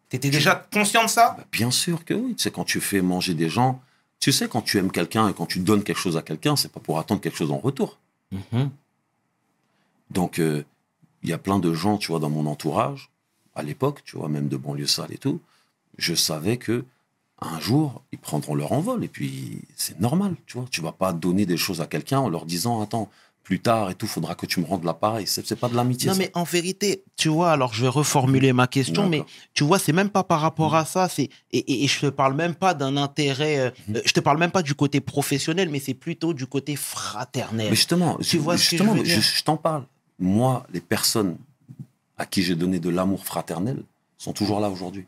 T'étais déjà conscient de ça? Bah, bien sûr que oui. Tu sais, quand tu fais manger des gens, tu sais, quand tu aimes quelqu'un et quand tu donnes quelque chose à quelqu'un, c'est pas pour attendre quelque chose en retour. Mhm. Donc, euh, il y a plein de gens, tu vois, dans mon entourage, à l'époque, tu vois, même de banlieue sale et tout, je savais que un jour, ils prendront leur envol. Et puis, c'est normal, tu vois. Tu vas pas donner des choses à quelqu'un en leur disant, attends, plus tard et tout, faudra que tu me rendes l'appareil. C'est, c'est pas de l'amitié. Non, ça. mais en vérité, tu vois, alors je vais reformuler ma question, mais tu vois, c'est même pas par rapport à ça, c'est et, et, et je te parle même pas d'un intérêt, euh, Mhm. euh, je te parle même pas du côté professionnel, mais c'est plutôt du côté fraternel. Mais justement, Tu vois ce que je veux dire? je, je t'en parle. Moi, les personnes à qui j'ai donné de l'amour fraternel sont toujours là aujourd'hui.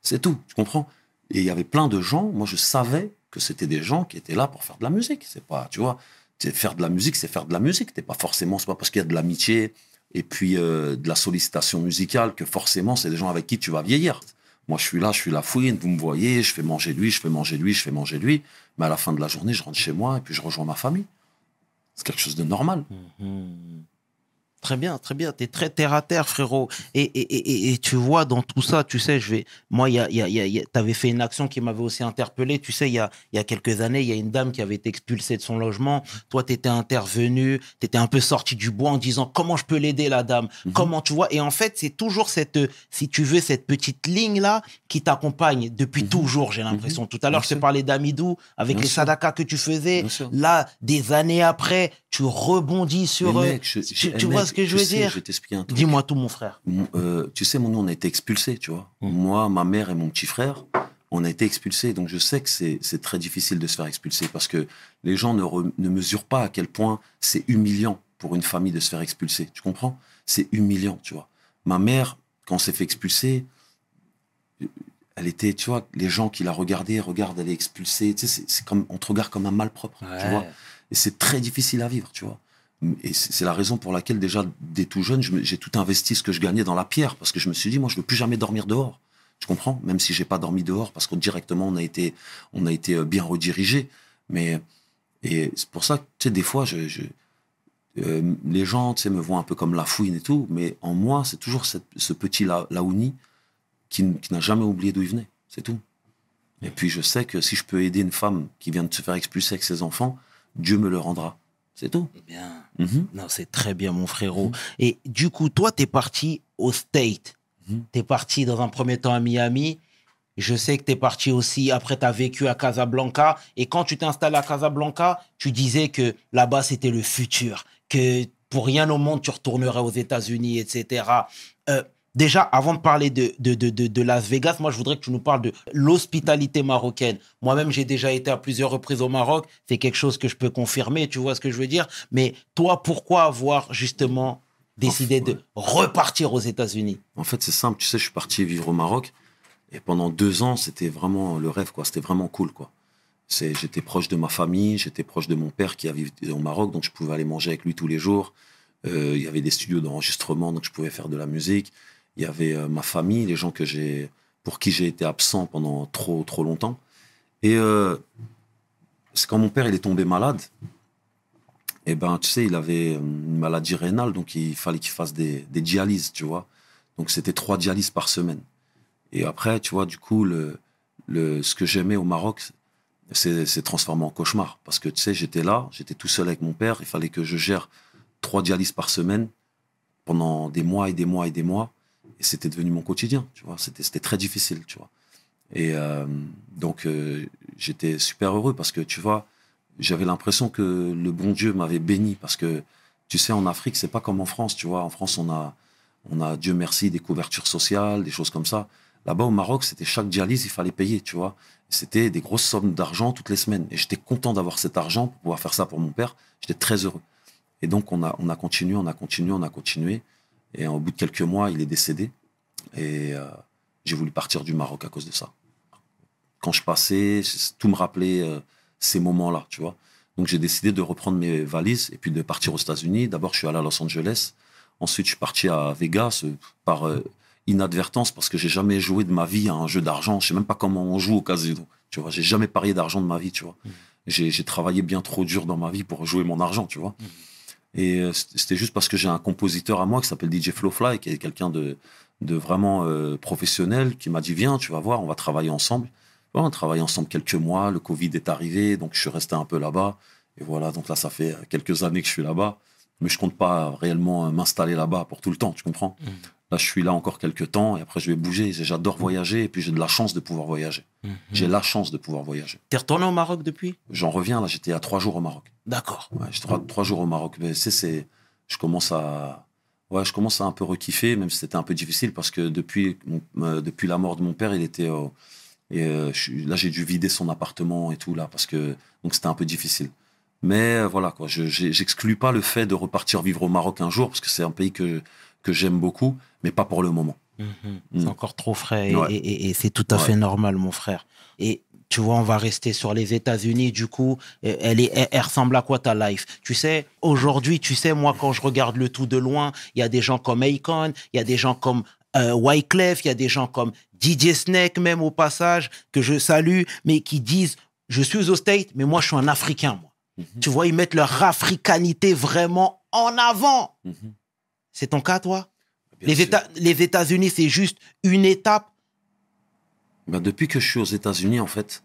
C'est tout, tu comprends? Et il y avait plein de gens, moi je savais que c'était des gens qui étaient là pour faire de la musique. C'est pas, tu vois, faire de la musique, c'est faire de la musique. T'es pas forcément, c'est pas parce qu'il y a de l'amitié et puis euh, de la sollicitation musicale que forcément c'est des gens avec qui tu vas vieillir. Moi, je suis là, je suis la fouine, vous me voyez, je fais manger lui, je fais manger lui, je fais manger lui. Mais à la fin de la journée, je rentre chez moi et puis je rejoins ma famille. C'est quelque chose de normal. Mhm. Très bien, très bien. Tu es très terre à terre, frérot. Et, et, et, et- tu vois, dans tout ça, tu sais, je vais. Moi, il y a, il y a, il y a- t'avais fait une action qui m'avait aussi interpellé. Tu sais, il y a, il y a quelques années, il y a une dame qui avait été expulsée de son logement. Toi, tu étais intervenu, tu étais un peu sorti du bois en disant comment je peux l'aider, la dame? Mhm. Comment, tu vois? Et en fait, c'est toujours cette, si tu veux, cette petite ligne-là qui t'accompagne depuis Mhm. toujours, j'ai l'impression. Tout à l'heure, je te parlais d'Amidou avec Bien les sûr. sadakas que tu faisais. Là, des années après, tu rebondis sur. Euh, mec, je- tu, je- tu eh, vois ce que je veux sais, dire Je vais t'expliquer un truc. Dis-moi tout, mon frère. Mon- euh, tu sais, mon, nous, on a été expulsés, tu vois. Mm. Moi, ma mère et mon petit frère, on a été expulsés. Donc, je sais que c'est c'est très difficile de se faire expulser parce que les gens ne, re- ne mesurent pas à quel point c'est humiliant pour une famille de se faire expulser. Tu comprends? C'est humiliant, tu vois. Ma mère, quand on s'est fait expulser, elle était, tu vois, les gens qui la regardaient, regardent, elle est expulsée. Tu sais, c'est- c'est comme, on te regarde comme un malpropre, tu vois. Et c'est très difficile à vivre, tu vois. Et c'est la raison pour laquelle, déjà, dès tout jeune, j'ai tout investi ce que je gagnais dans la pierre. Parce que je me suis dit, moi, je veux plus jamais dormir dehors. Tu comprends? Même si j'ai pas dormi dehors, parce que directement, on a été, on a été euh, bien redirigé. Mais, et c'est pour ça que, tu sais, des fois, je, je- euh, les gens, tu sais, me voient un peu comme la fouine et tout. Mais en moi, c'est toujours ce petit La- Laouni qui n'a jamais oublié d'où il venait. C'est tout. Et puis, je sais que si je peux aider une femme qui vient de se faire expulser avec ses enfants, Dieu me le rendra. C'est tout. Eh Mhm. non, c'est très bien, mon frérot. Et du coup, toi, t'es parti au State. Mhm. T'es parti dans un premier temps à Miami. Je sais que t'es parti aussi, après t'as vécu à Casablanca. Et quand tu t'es installé à Casablanca, tu disais que là-bas, c'était le futur. Que pour rien au monde, tu retournerais aux États-Unis, etc. Euh, déjà, avant de parler de, de, de, de, Las Vegas, moi, je voudrais que tu nous parles de l'hospitalité marocaine. Moi-même, j'ai déjà été à plusieurs reprises au Maroc. C'est quelque chose que je peux confirmer, tu vois ce que je veux dire. Mais toi, pourquoi avoir justement décidé de repartir aux États-Unis? En fait, c'est simple. Tu sais, je suis parti vivre au Maroc. Et pendant deux ans, c'était vraiment le rêve, quoi. C'était vraiment cool, quoi. J'étais proche de ma famille, j'étais proche de mon père qui a vécu au Maroc, donc je pouvais aller manger avec lui tous les jours. Euh, il y avait des studios d'enregistrement, donc je pouvais faire de la musique. Il y avait euh, ma famille, les gens que j'ai, pour qui j'ai été absent pendant trop, trop longtemps. Et euh, c'est quand mon père il est tombé malade. Et ben, tu sais, il avait une maladie rénale, donc il fallait qu'il fasse des, des dialyses, tu vois. Donc c'était trois dialyses par semaine. Et après, tu vois, du coup, le, le, ce que j'aimais au Maroc, c'est transformé en cauchemar. Parce que, tu sais, j'étais là, j'étais tout seul avec mon père, il fallait que je gère trois dialyses par semaine pendant des mois et des mois et des mois. Et c'était devenu mon quotidien, tu vois. C'était, très difficile, tu vois. Et euh, donc, euh, j'étais super heureux parce que, tu vois, j'avais l'impression que le bon Dieu m'avait béni parce que, tu sais, en Afrique, c'est pas comme en France, tu vois. En France, on a, on a, Dieu merci, des couvertures sociales, des choses comme ça. Là-bas, au Maroc, c'était chaque dialyse, il fallait payer, tu vois. C'était des grosses sommes d'argent toutes les semaines. Et j'étais content d'avoir cet argent pour pouvoir faire ça pour mon père. J'étais très heureux. Et donc, on a, on a continué, on a continué, on a continué. Et au bout de quelques mois, il est décédé. Et euh, j'ai voulu partir du Maroc à cause de ça. Quand je passais, tout me rappelait euh, ces moments-là, tu vois. Donc, j'ai décidé de reprendre mes valises et puis de partir aux États-Unis. D'abord, je suis allé à Los Angeles. Ensuite, je suis parti à Vegas euh, par euh, inadvertance parce que j'ai jamais joué de ma vie à un jeu d'argent. Je sais même pas comment on joue au casino. Tu vois, j'ai jamais parié d'argent de ma vie, tu vois. J'ai j'ai travaillé bien trop dur dans ma vie pour jouer mon argent, tu vois. Et euh, c'était juste parce que j'ai un compositeur à moi qui s'appelle DJ Flowfly, qui est quelqu'un de, vraiment euh, professionnel, qui m'a dit Viens, tu vas voir, on va travailler ensemble. Bon, on a travaillé ensemble quelques mois, le Covid est arrivé, donc je suis resté un peu là-bas. Et voilà, donc là, ça fait quelques années que je suis là-bas. Mais je compte pas réellement euh, m'installer là-bas pour tout le temps, tu comprends? Là, je suis là encore quelques temps et après, je vais bouger. J'adore voyager et puis j'ai de la chance de pouvoir voyager. J'ai la chance de pouvoir voyager. T'es retourné au Maroc depuis? J'en reviens, là, j'étais à trois jours au Maroc. D'accord. Ouais, j'étais trois, trois jours au Maroc. Mais c'est, je commence à, ouais, je commence à un peu rekiffer, même si c'était un peu difficile parce que depuis, mon- euh, depuis la mort de mon père, il était, et euh, je là, j'ai dû vider son appartement et tout là parce que, donc c'était un peu difficile. Mais euh, voilà quoi, je, j'exclus pas le fait de repartir vivre au Maroc un jour parce que c'est un pays que que j'aime beaucoup, mais pas pour le moment. C'est Mm. encore trop frais et, Ouais. et- et- et c'est tout à Ouais. fait normal, mon frère. Et tu vois, on va rester sur les États-Unis. Du coup, euh, elle, est, elle, elle ressemble à quoi ta life? Tu sais, aujourd'hui, tu sais, moi, quand je regarde le tout de loin, il y a des gens comme Akon, il y a des gens comme euh, Wyclef, il y a des gens comme DJ Snake, même au passage, que je salue, mais qui disent Je suis au State, mais moi, je suis un Africain, moi. Mhm. Tu vois, ils mettent leur africanité vraiment en avant. Mhm. C'est ton cas, toi? Bien les. États, les États-Unis, c'est juste une étape. Bah, depuis que je suis aux États-Unis, en fait,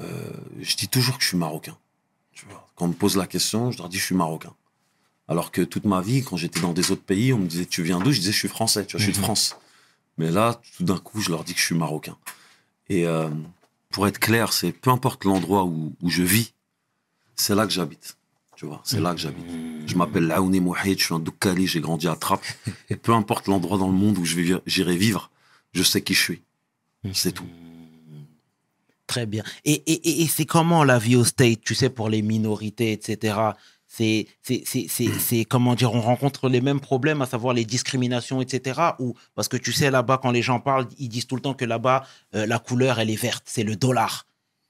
euh, je dis toujours que je suis marocain. Tu vois. Quand on me pose la question, je leur dis que je suis marocain. Alors que toute ma vie, quand j'étais dans des autres pays, on me disait tu viens d'où? Je disais je suis français, tu vois, je suis de Mhm. France. Mais là, tout d'un coup, je leur dis que je suis marocain. Et euh, pour être clair, c'est peu importe l'endroit où, où je vis, c'est là que j'habite. Tu vois, c'est là que j'habite. Je m'appelle Laouni Mouhid, je suis un Doukali, j'ai grandi à Trappes. Et peu importe l'endroit dans le monde où j'irai vivre, je sais qui je suis. C'est tout. Très bien. Et, et, et- c'est comment la vie au State, tu sais, pour les minorités, etc. C'est, c'est, comment dire, on rencontre les mêmes problèmes, à savoir les discriminations, etc. Ou parce que tu sais, là-bas, quand les gens parlent, ils disent tout le temps que là-bas, euh, la couleur, elle est verte, c'est le dollar.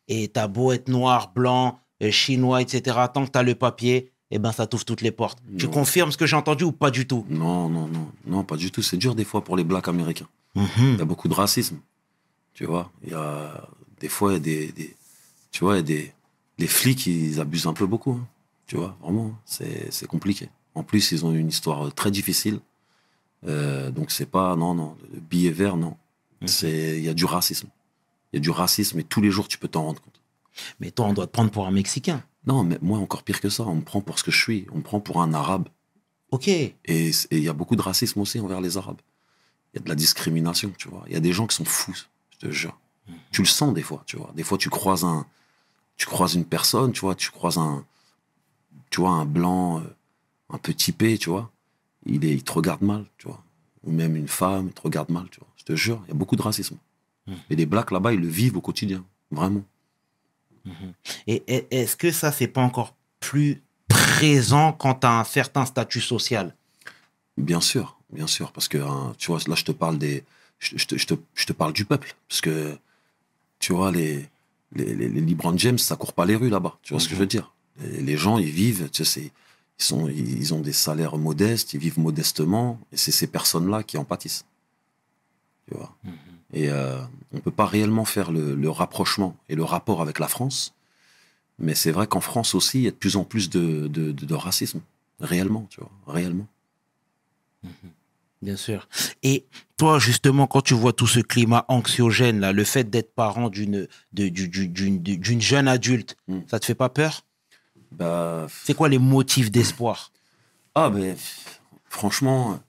Et t'as beau être noir, blanc, chinois, etc. Tant que t'as le papier, eh ben, ça t'ouvre toutes les portes. Tu confirmes ce que j'ai entendu ou pas du tout? Non, non, non, non, pas du tout. C'est dur des fois pour les blacks américains. Mhm. Il y a beaucoup de racisme. Tu vois, il y a des fois il y a des, des- tu vois, il y a des les flics ils abusent un peu beaucoup. hein. Tu vois, vraiment, c'est compliqué. En plus, ils ont une histoire très difficile. Euh, donc c'est pas non non le billet vert non. C'est il y a du racisme. Il y a du racisme et tous les jours tu peux t'en rendre compte. Mais toi, on doit te prendre pour un Mexicain. Non, mais moi encore pire que ça, on me prend pour ce que je suis, on me prend pour un arabe. Ok. Et il y a beaucoup de racisme aussi envers les Arabes. Il y a de la discrimination, tu vois. Il y a des gens qui sont fous, je te jure. Tu le sens des fois, tu vois. Des fois, tu croises un, tu croises une personne, tu vois, tu croises un, tu vois, un blanc, euh, un peu typé, tu vois. Il, est, il te regarde mal, tu vois. Ou même une femme, il te regarde mal, tu vois. Je te jure, il y a beaucoup de racisme. Mhm. Et les blacks là-bas, ils le vivent au quotidien, vraiment. Et et- est-ce que ça, c'est pas encore plus présent quand tu as un certain statut social? Bien sûr, bien sûr, parce que hein, tu vois, là je te parle des, je, je te, je te- je te parle du peuple, parce que tu vois les les, les, les LeBron James, ça court pas les rues là-bas, tu vois ce que je veux dire? Les, les gens, ils vivent, tu sais, ils sont, ils ont des salaires modestes, ils vivent modestement, et c'est ces personnes-là qui en pâtissent, tu vois? Et euh, on peut pas réellement faire le, le rapprochement et le rapport avec la France, mais c'est vrai qu'en France aussi, il y a de plus en plus de, de, de- de racisme, réellement, tu vois, réellement. Bien sûr. Et toi, justement, quand tu vois tout ce climat anxiogène, là, le fait d'être parent d'une jeune adulte, Mm. ça te fait pas peur? Bah, C'est quoi les motifs d'espoir? Ah, ben, franchement,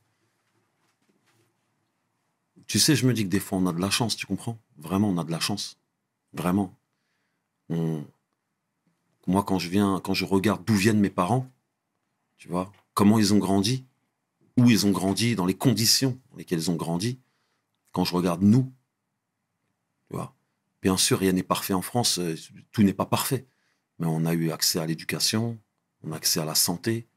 tu sais, je me dis que des fois, on a de la chance, tu comprends? Vraiment, on a de la chance. Vraiment. Moi, quand je viens, quand je regarde d'où viennent mes parents, tu vois, comment ils ont grandi, où ils ont grandi, dans les conditions dans lesquelles ils ont grandi, quand je regarde nous, tu vois, bien sûr, rien n'est parfait en France, euh, tout n'est pas parfait, mais on a eu accès à l'éducation, on a accès à la santé,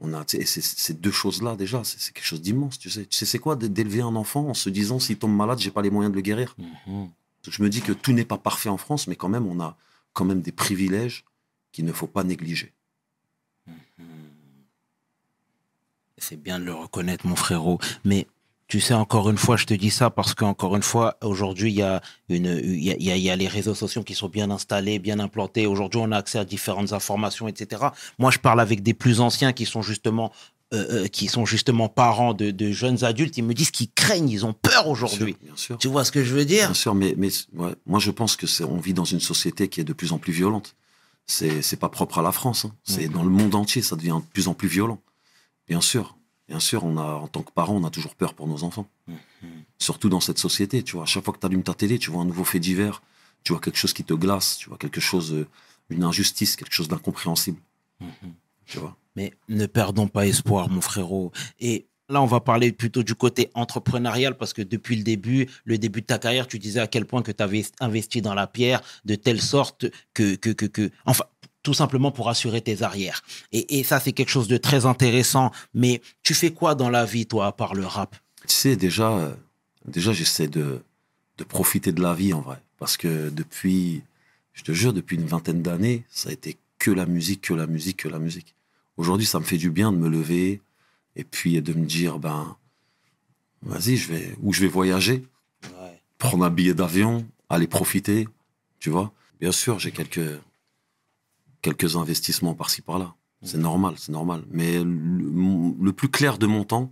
on a, ces deux choses-là, déjà, c'est quelque chose d'immense, tu sais. Tu sais, c'est quoi d'é- d'élever un enfant en se disant, s'il tombe malade, j'ai pas les moyens de le guérir? Mhm. Je me dis que tout n'est pas parfait en France, mais quand même, on a quand même des privilèges qu'il ne faut pas négliger. C'est bien de le reconnaître, mon frérot. Mais tu sais, encore une fois, je te dis ça parce qu'encore une fois, aujourd'hui, il y a, une, il y, a, il y a- il y a les réseaux sociaux qui sont bien installés, bien implantés. Aujourd'hui, on a accès à différentes informations, etc. Moi, je parle avec des plus anciens qui sont justement, euh, euh, qui sont justement parents de, de jeunes adultes. Ils me disent qu'ils craignent, ils ont peur aujourd'hui. Bien sûr. Tu vois ce que je veux dire? Bien sûr, mais, mais ouais, moi je pense que on vit dans une société qui est de plus en plus violente. C'est, c'est pas propre à la France. hein. C'est dans le monde entier, ça devient de plus en plus violent. Bien sûr, bien sûr, on a, en tant que parents, on a toujours peur pour nos enfants. Surtout dans cette société, tu vois. À chaque fois que tu allumes ta télé, tu vois un nouveau fait divers, tu vois quelque chose qui te glace, tu vois quelque chose, euh, une injustice, quelque chose d'incompréhensible. Tu vois. Mais ne perdons pas espoir, mon frérot. Et là, on va parler plutôt du côté entrepreneurial parce que depuis le début, le début de ta carrière, tu disais à quel point que tu avais investi dans la pierre de telle sorte que, que, que, que, enfin, tout simplement pour assurer tes arrières. Et, et ça, c'est quelque chose de très intéressant. Mais tu fais quoi dans la vie, toi, à part le rap? Tu sais, déjà, euh, déjà j'essaie de, de profiter de la vie en vrai. Parce que depuis, je te jure, depuis une vingtaine d'années, ça a été que la musique, que la musique, que la musique. Aujourd'hui, ça me fait du bien de me lever et puis de me dire, ben, vas-y, je vais, où je vais voyager, prendre un billet d'avion, aller profiter, tu vois. Bien sûr, j'ai quelques, quelques investissements par-ci par-là. C'est normal, c'est normal. Mais le, plus clair de mon temps,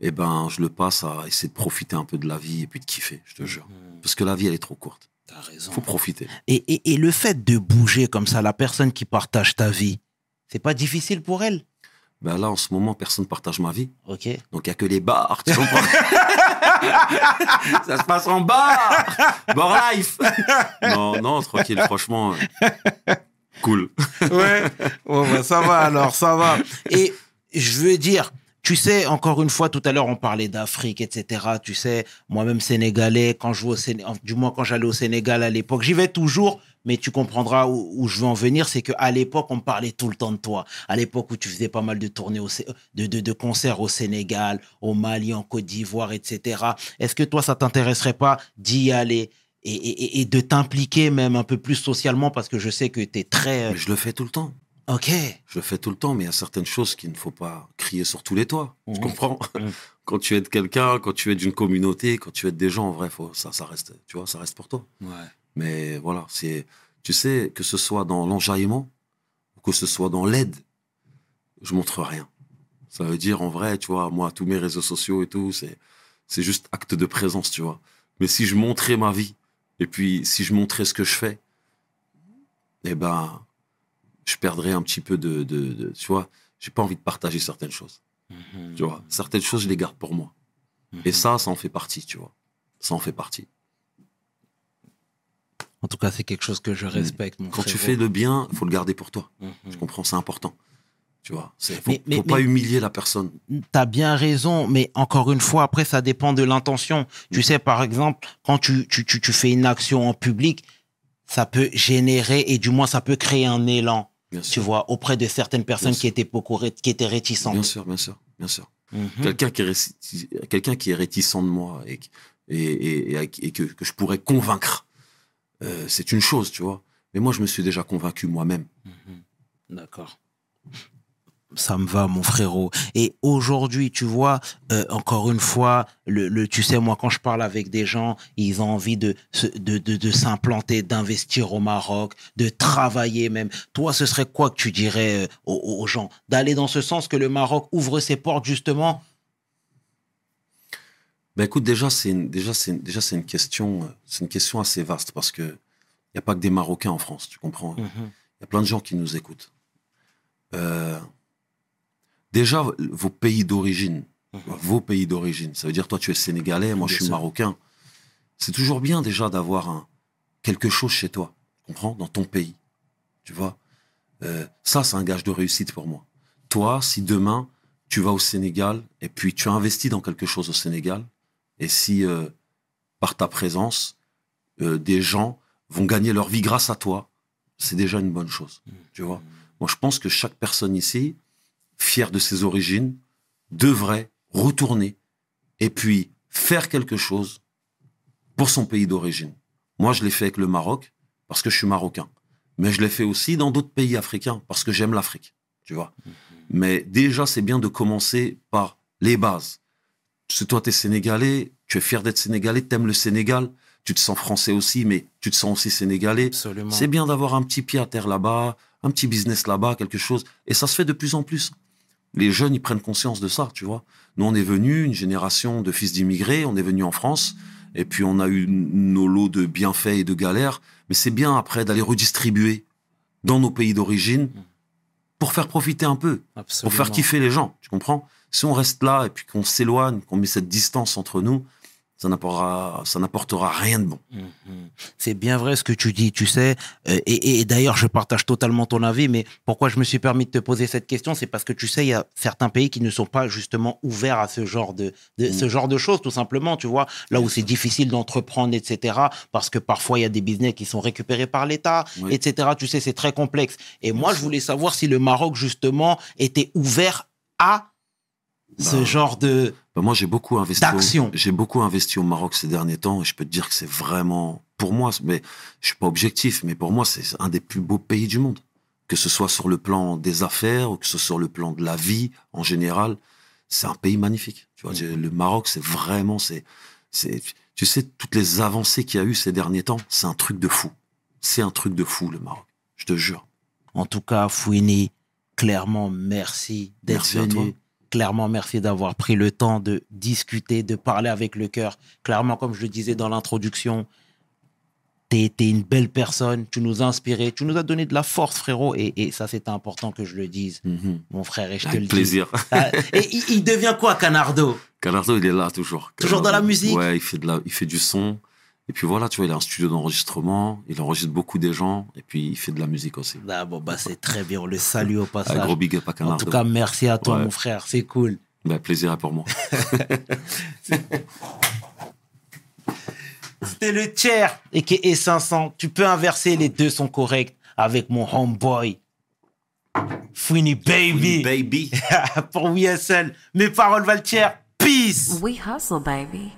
eh ben, je le passe à essayer de profiter un peu de la vie et puis de kiffer, je te jure. Parce que la vie, elle est trop courte. T'as raison. Faut profiter. Et, et, et le fait de bouger comme ça, la personne qui partage ta vie, c'est pas difficile pour elle? Ben là, en ce moment, personne partage ma vie. Ok. Donc, il n'y a que les bars, tu comprends? Ça se passe en bar Bar life Non, non, tranquille, franchement, euh, cool. Ouais. Bon, bah, ça va alors, ça va. Et je veux dire, tu sais, encore une fois, tout à l'heure, on parlait d'Afrique, etc. Tu sais, moi-même sénégalais, quand je vais au Séné- du moins quand j'allais au Sénégal à l'époque, j'y vais toujours, mais tu comprendras où, je veux en venir, c'est qu'à l'époque, on parlait tout le temps de toi. À l'époque où tu faisais pas mal de tournées, de, de, de concerts au Sénégal, au Mali, en Côte d'Ivoire, etc. Est-ce que toi, ça t'intéresserait pas d'y aller? Et, et- et de t'impliquer même un peu plus socialement parce que je sais que tu es très... Mais je le fais tout le temps. Ok. Je le fais tout le temps, mais il y a certaines choses qu'il ne faut pas crier sur tous les toits. Tu Mhm. comprends? Quand tu aides quelqu'un, quand tu aides une communauté, quand tu aides des gens, en vrai, faut, ça, ça reste, tu vois, ça reste pour toi. Ouais. Mais voilà, c'est, tu sais, que ce soit dans l'enjaillement ou que ce soit dans l'aide, je montre rien. Ça veut dire, en vrai, tu vois, moi, tous mes réseaux sociaux et tout, c'est, c'est juste acte de présence, tu vois. Mais si je montrais ma vie, et puis si je montrais ce que je fais, eh ben, je perdrais un petit peu de, de, de- tu vois, j'ai pas envie de partager certaines choses, tu vois. Certaines choses, je les garde pour moi. Et ça, ça en fait partie, tu vois. Ça en fait partie. En tout cas, c'est quelque chose que je respecte, mon Quand tu fais le bien, il faut le garder pour toi. Mhm. Je comprends, c'est important. Tu vois, c'est faut, Mais- mais- faut pas mais- humilier la personne. T'as bien raison, mais encore une fois, après, ça dépend de l'intention. Tu sais, par exemple, quand tu, tu, tu, tu fais une action en public, ça peut générer, et du moins, ça peut créer un élan, Bien tu sûr. vois, auprès de certaines personnes Bien qui étaient, beaucoup qui étaient réticentes. Bien sûr, bien sûr, bien sûr. Mhm. Quelqu'un qui est quelqu'un qui est réticent de moi et, et, et, et- et que, que je pourrais convaincre, euh, c'est une chose, tu vois. Mais moi, je me suis déjà convaincu moi-même. D'accord. Ça me va, mon frérot. Et aujourd'hui, tu vois, euh, encore une fois, le, le, tu sais, moi, quand je parle avec des gens, ils ont envie de, de, de, de s'implanter, d'investir au Maroc, de travailler même. Toi, ce serait quoi que tu dirais euh, aux, aux gens? D'aller dans ce sens que le Maroc ouvre ses portes, justement? Ben écoute, déjà, c'est une, déjà, c'est une- déjà, c'est une question, euh, c'est une question assez vaste parce que il y a pas que des Marocains en France, tu comprends Il y a plein de gens qui nous écoutent. Euh, déjà, vos pays d'origine, vos pays d'origine. Ça veut dire, toi, tu es sénégalais, moi, je suis sûr. marocain. C'est toujours bien déjà d'avoir un, quelque chose chez toi, tu comprends, dans ton pays. Tu vois Euh, Ça, c'est un gage de réussite pour moi. Toi, si demain, tu vas au Sénégal et puis tu as investi dans quelque chose au Sénégal, et si, euh, par ta présence, euh, des gens vont gagner leur vie grâce à toi, c'est déjà une bonne chose. Tu vois Moi, je pense que chaque personne ici, fière de ses origines, devrait retourner et puis faire quelque chose pour son pays d'origine. Moi, je l'ai fait avec le Maroc parce que je suis marocain. Mais je l'ai fait aussi dans d'autres pays africains parce que j'aime l'Afrique. Tu vois Mais déjà, c'est bien de commencer par les bases. Si toi, tu es sénégalais, tu es fier d'être sénégalais, tu aimes le Sénégal, tu te sens français aussi, mais tu te sens aussi sénégalais. Absolument. C'est bien d'avoir un petit pied à terre là-bas, un petit business là-bas, quelque chose. Et ça se fait de plus en plus. Les jeunes, ils prennent conscience de ça, tu vois. Nous, on est venu, une génération de fils d'immigrés, on est venu en France, et puis on a eu nos lots de bienfaits et de galères. Mais c'est bien après d'aller redistribuer dans nos pays d'origine pour faire profiter un peu, pour faire kiffer les gens, tu comprends? Si on reste là et puis qu'on s'éloigne, qu'on met cette distance entre nous, ça n'apportera, ça n'apportera rien de bon. Mhm. C'est bien vrai ce que tu dis, tu sais. Euh, Et, et d'ailleurs, je partage totalement ton avis, mais pourquoi je me suis permis de te poser cette question, c'est parce que tu sais, il y a certains pays qui ne sont pas justement ouverts à ce genre de, de- ce genre de choses, tout simplement, tu vois. Là où c'est difficile d'entreprendre, etc. Parce que parfois, il y a des business qui sont récupérés par l'État, Oui. etc. Tu sais, c'est très complexe. Et moi, je voulais savoir si le Maroc, justement, était ouvert à ce Bah, genre de... Bah, moi, j'ai beaucoup investi. D'action. Au, j'ai beaucoup investi au Maroc ces derniers temps et je peux te dire que c'est vraiment, pour moi, mais je suis pas objectif, mais pour moi, c'est un des plus beaux pays du monde. Que ce soit sur le plan des affaires ou que ce soit sur le plan de la vie en général, c'est un pays magnifique. Tu vois, j'ai- le Maroc, c'est vraiment, c'est, c'est, tu sais, toutes les avancées qu'il y a eu ces derniers temps, c'est un truc de fou. C'est un truc de fou, le Maroc. Je te jure. En tout cas, Fouini, clairement, merci d'être Merci à toi. venu. Clairement, merci d'avoir pris le temps de discuter, de parler avec le cœur. Clairement, comme je le disais dans l'introduction, t'es été une belle personne, tu nous as inspiré, tu nous as donné de la force, frérot. Et, et ça, c'est important que je le dise, Mhm. mon frère, et je te le plaisir. dis. Ah, Et il, il devient quoi, Canardo? Canardo, il est là toujours. Toujours dans la musique? Ouais, il fait, de la, il fait du son. Et puis voilà, tu vois, il a un studio d'enregistrement. Il enregistre beaucoup des gens. Et puis, il fait de la musique aussi. Ah, bon, bah, c'est très bien, on le salue au Un passage. gros big up à en Canardo. tout cas, merci à toi, Ouais. mon frère, c'est cool. Bah, plaisir pour moi. C'était le tiers et qui est 500. Tu peux inverser, les deux sont corrects avec mon homeboy. Fouini Baby. Baby. Pour WSL. Mes paroles valent tiers. Peace. We hustle, baby.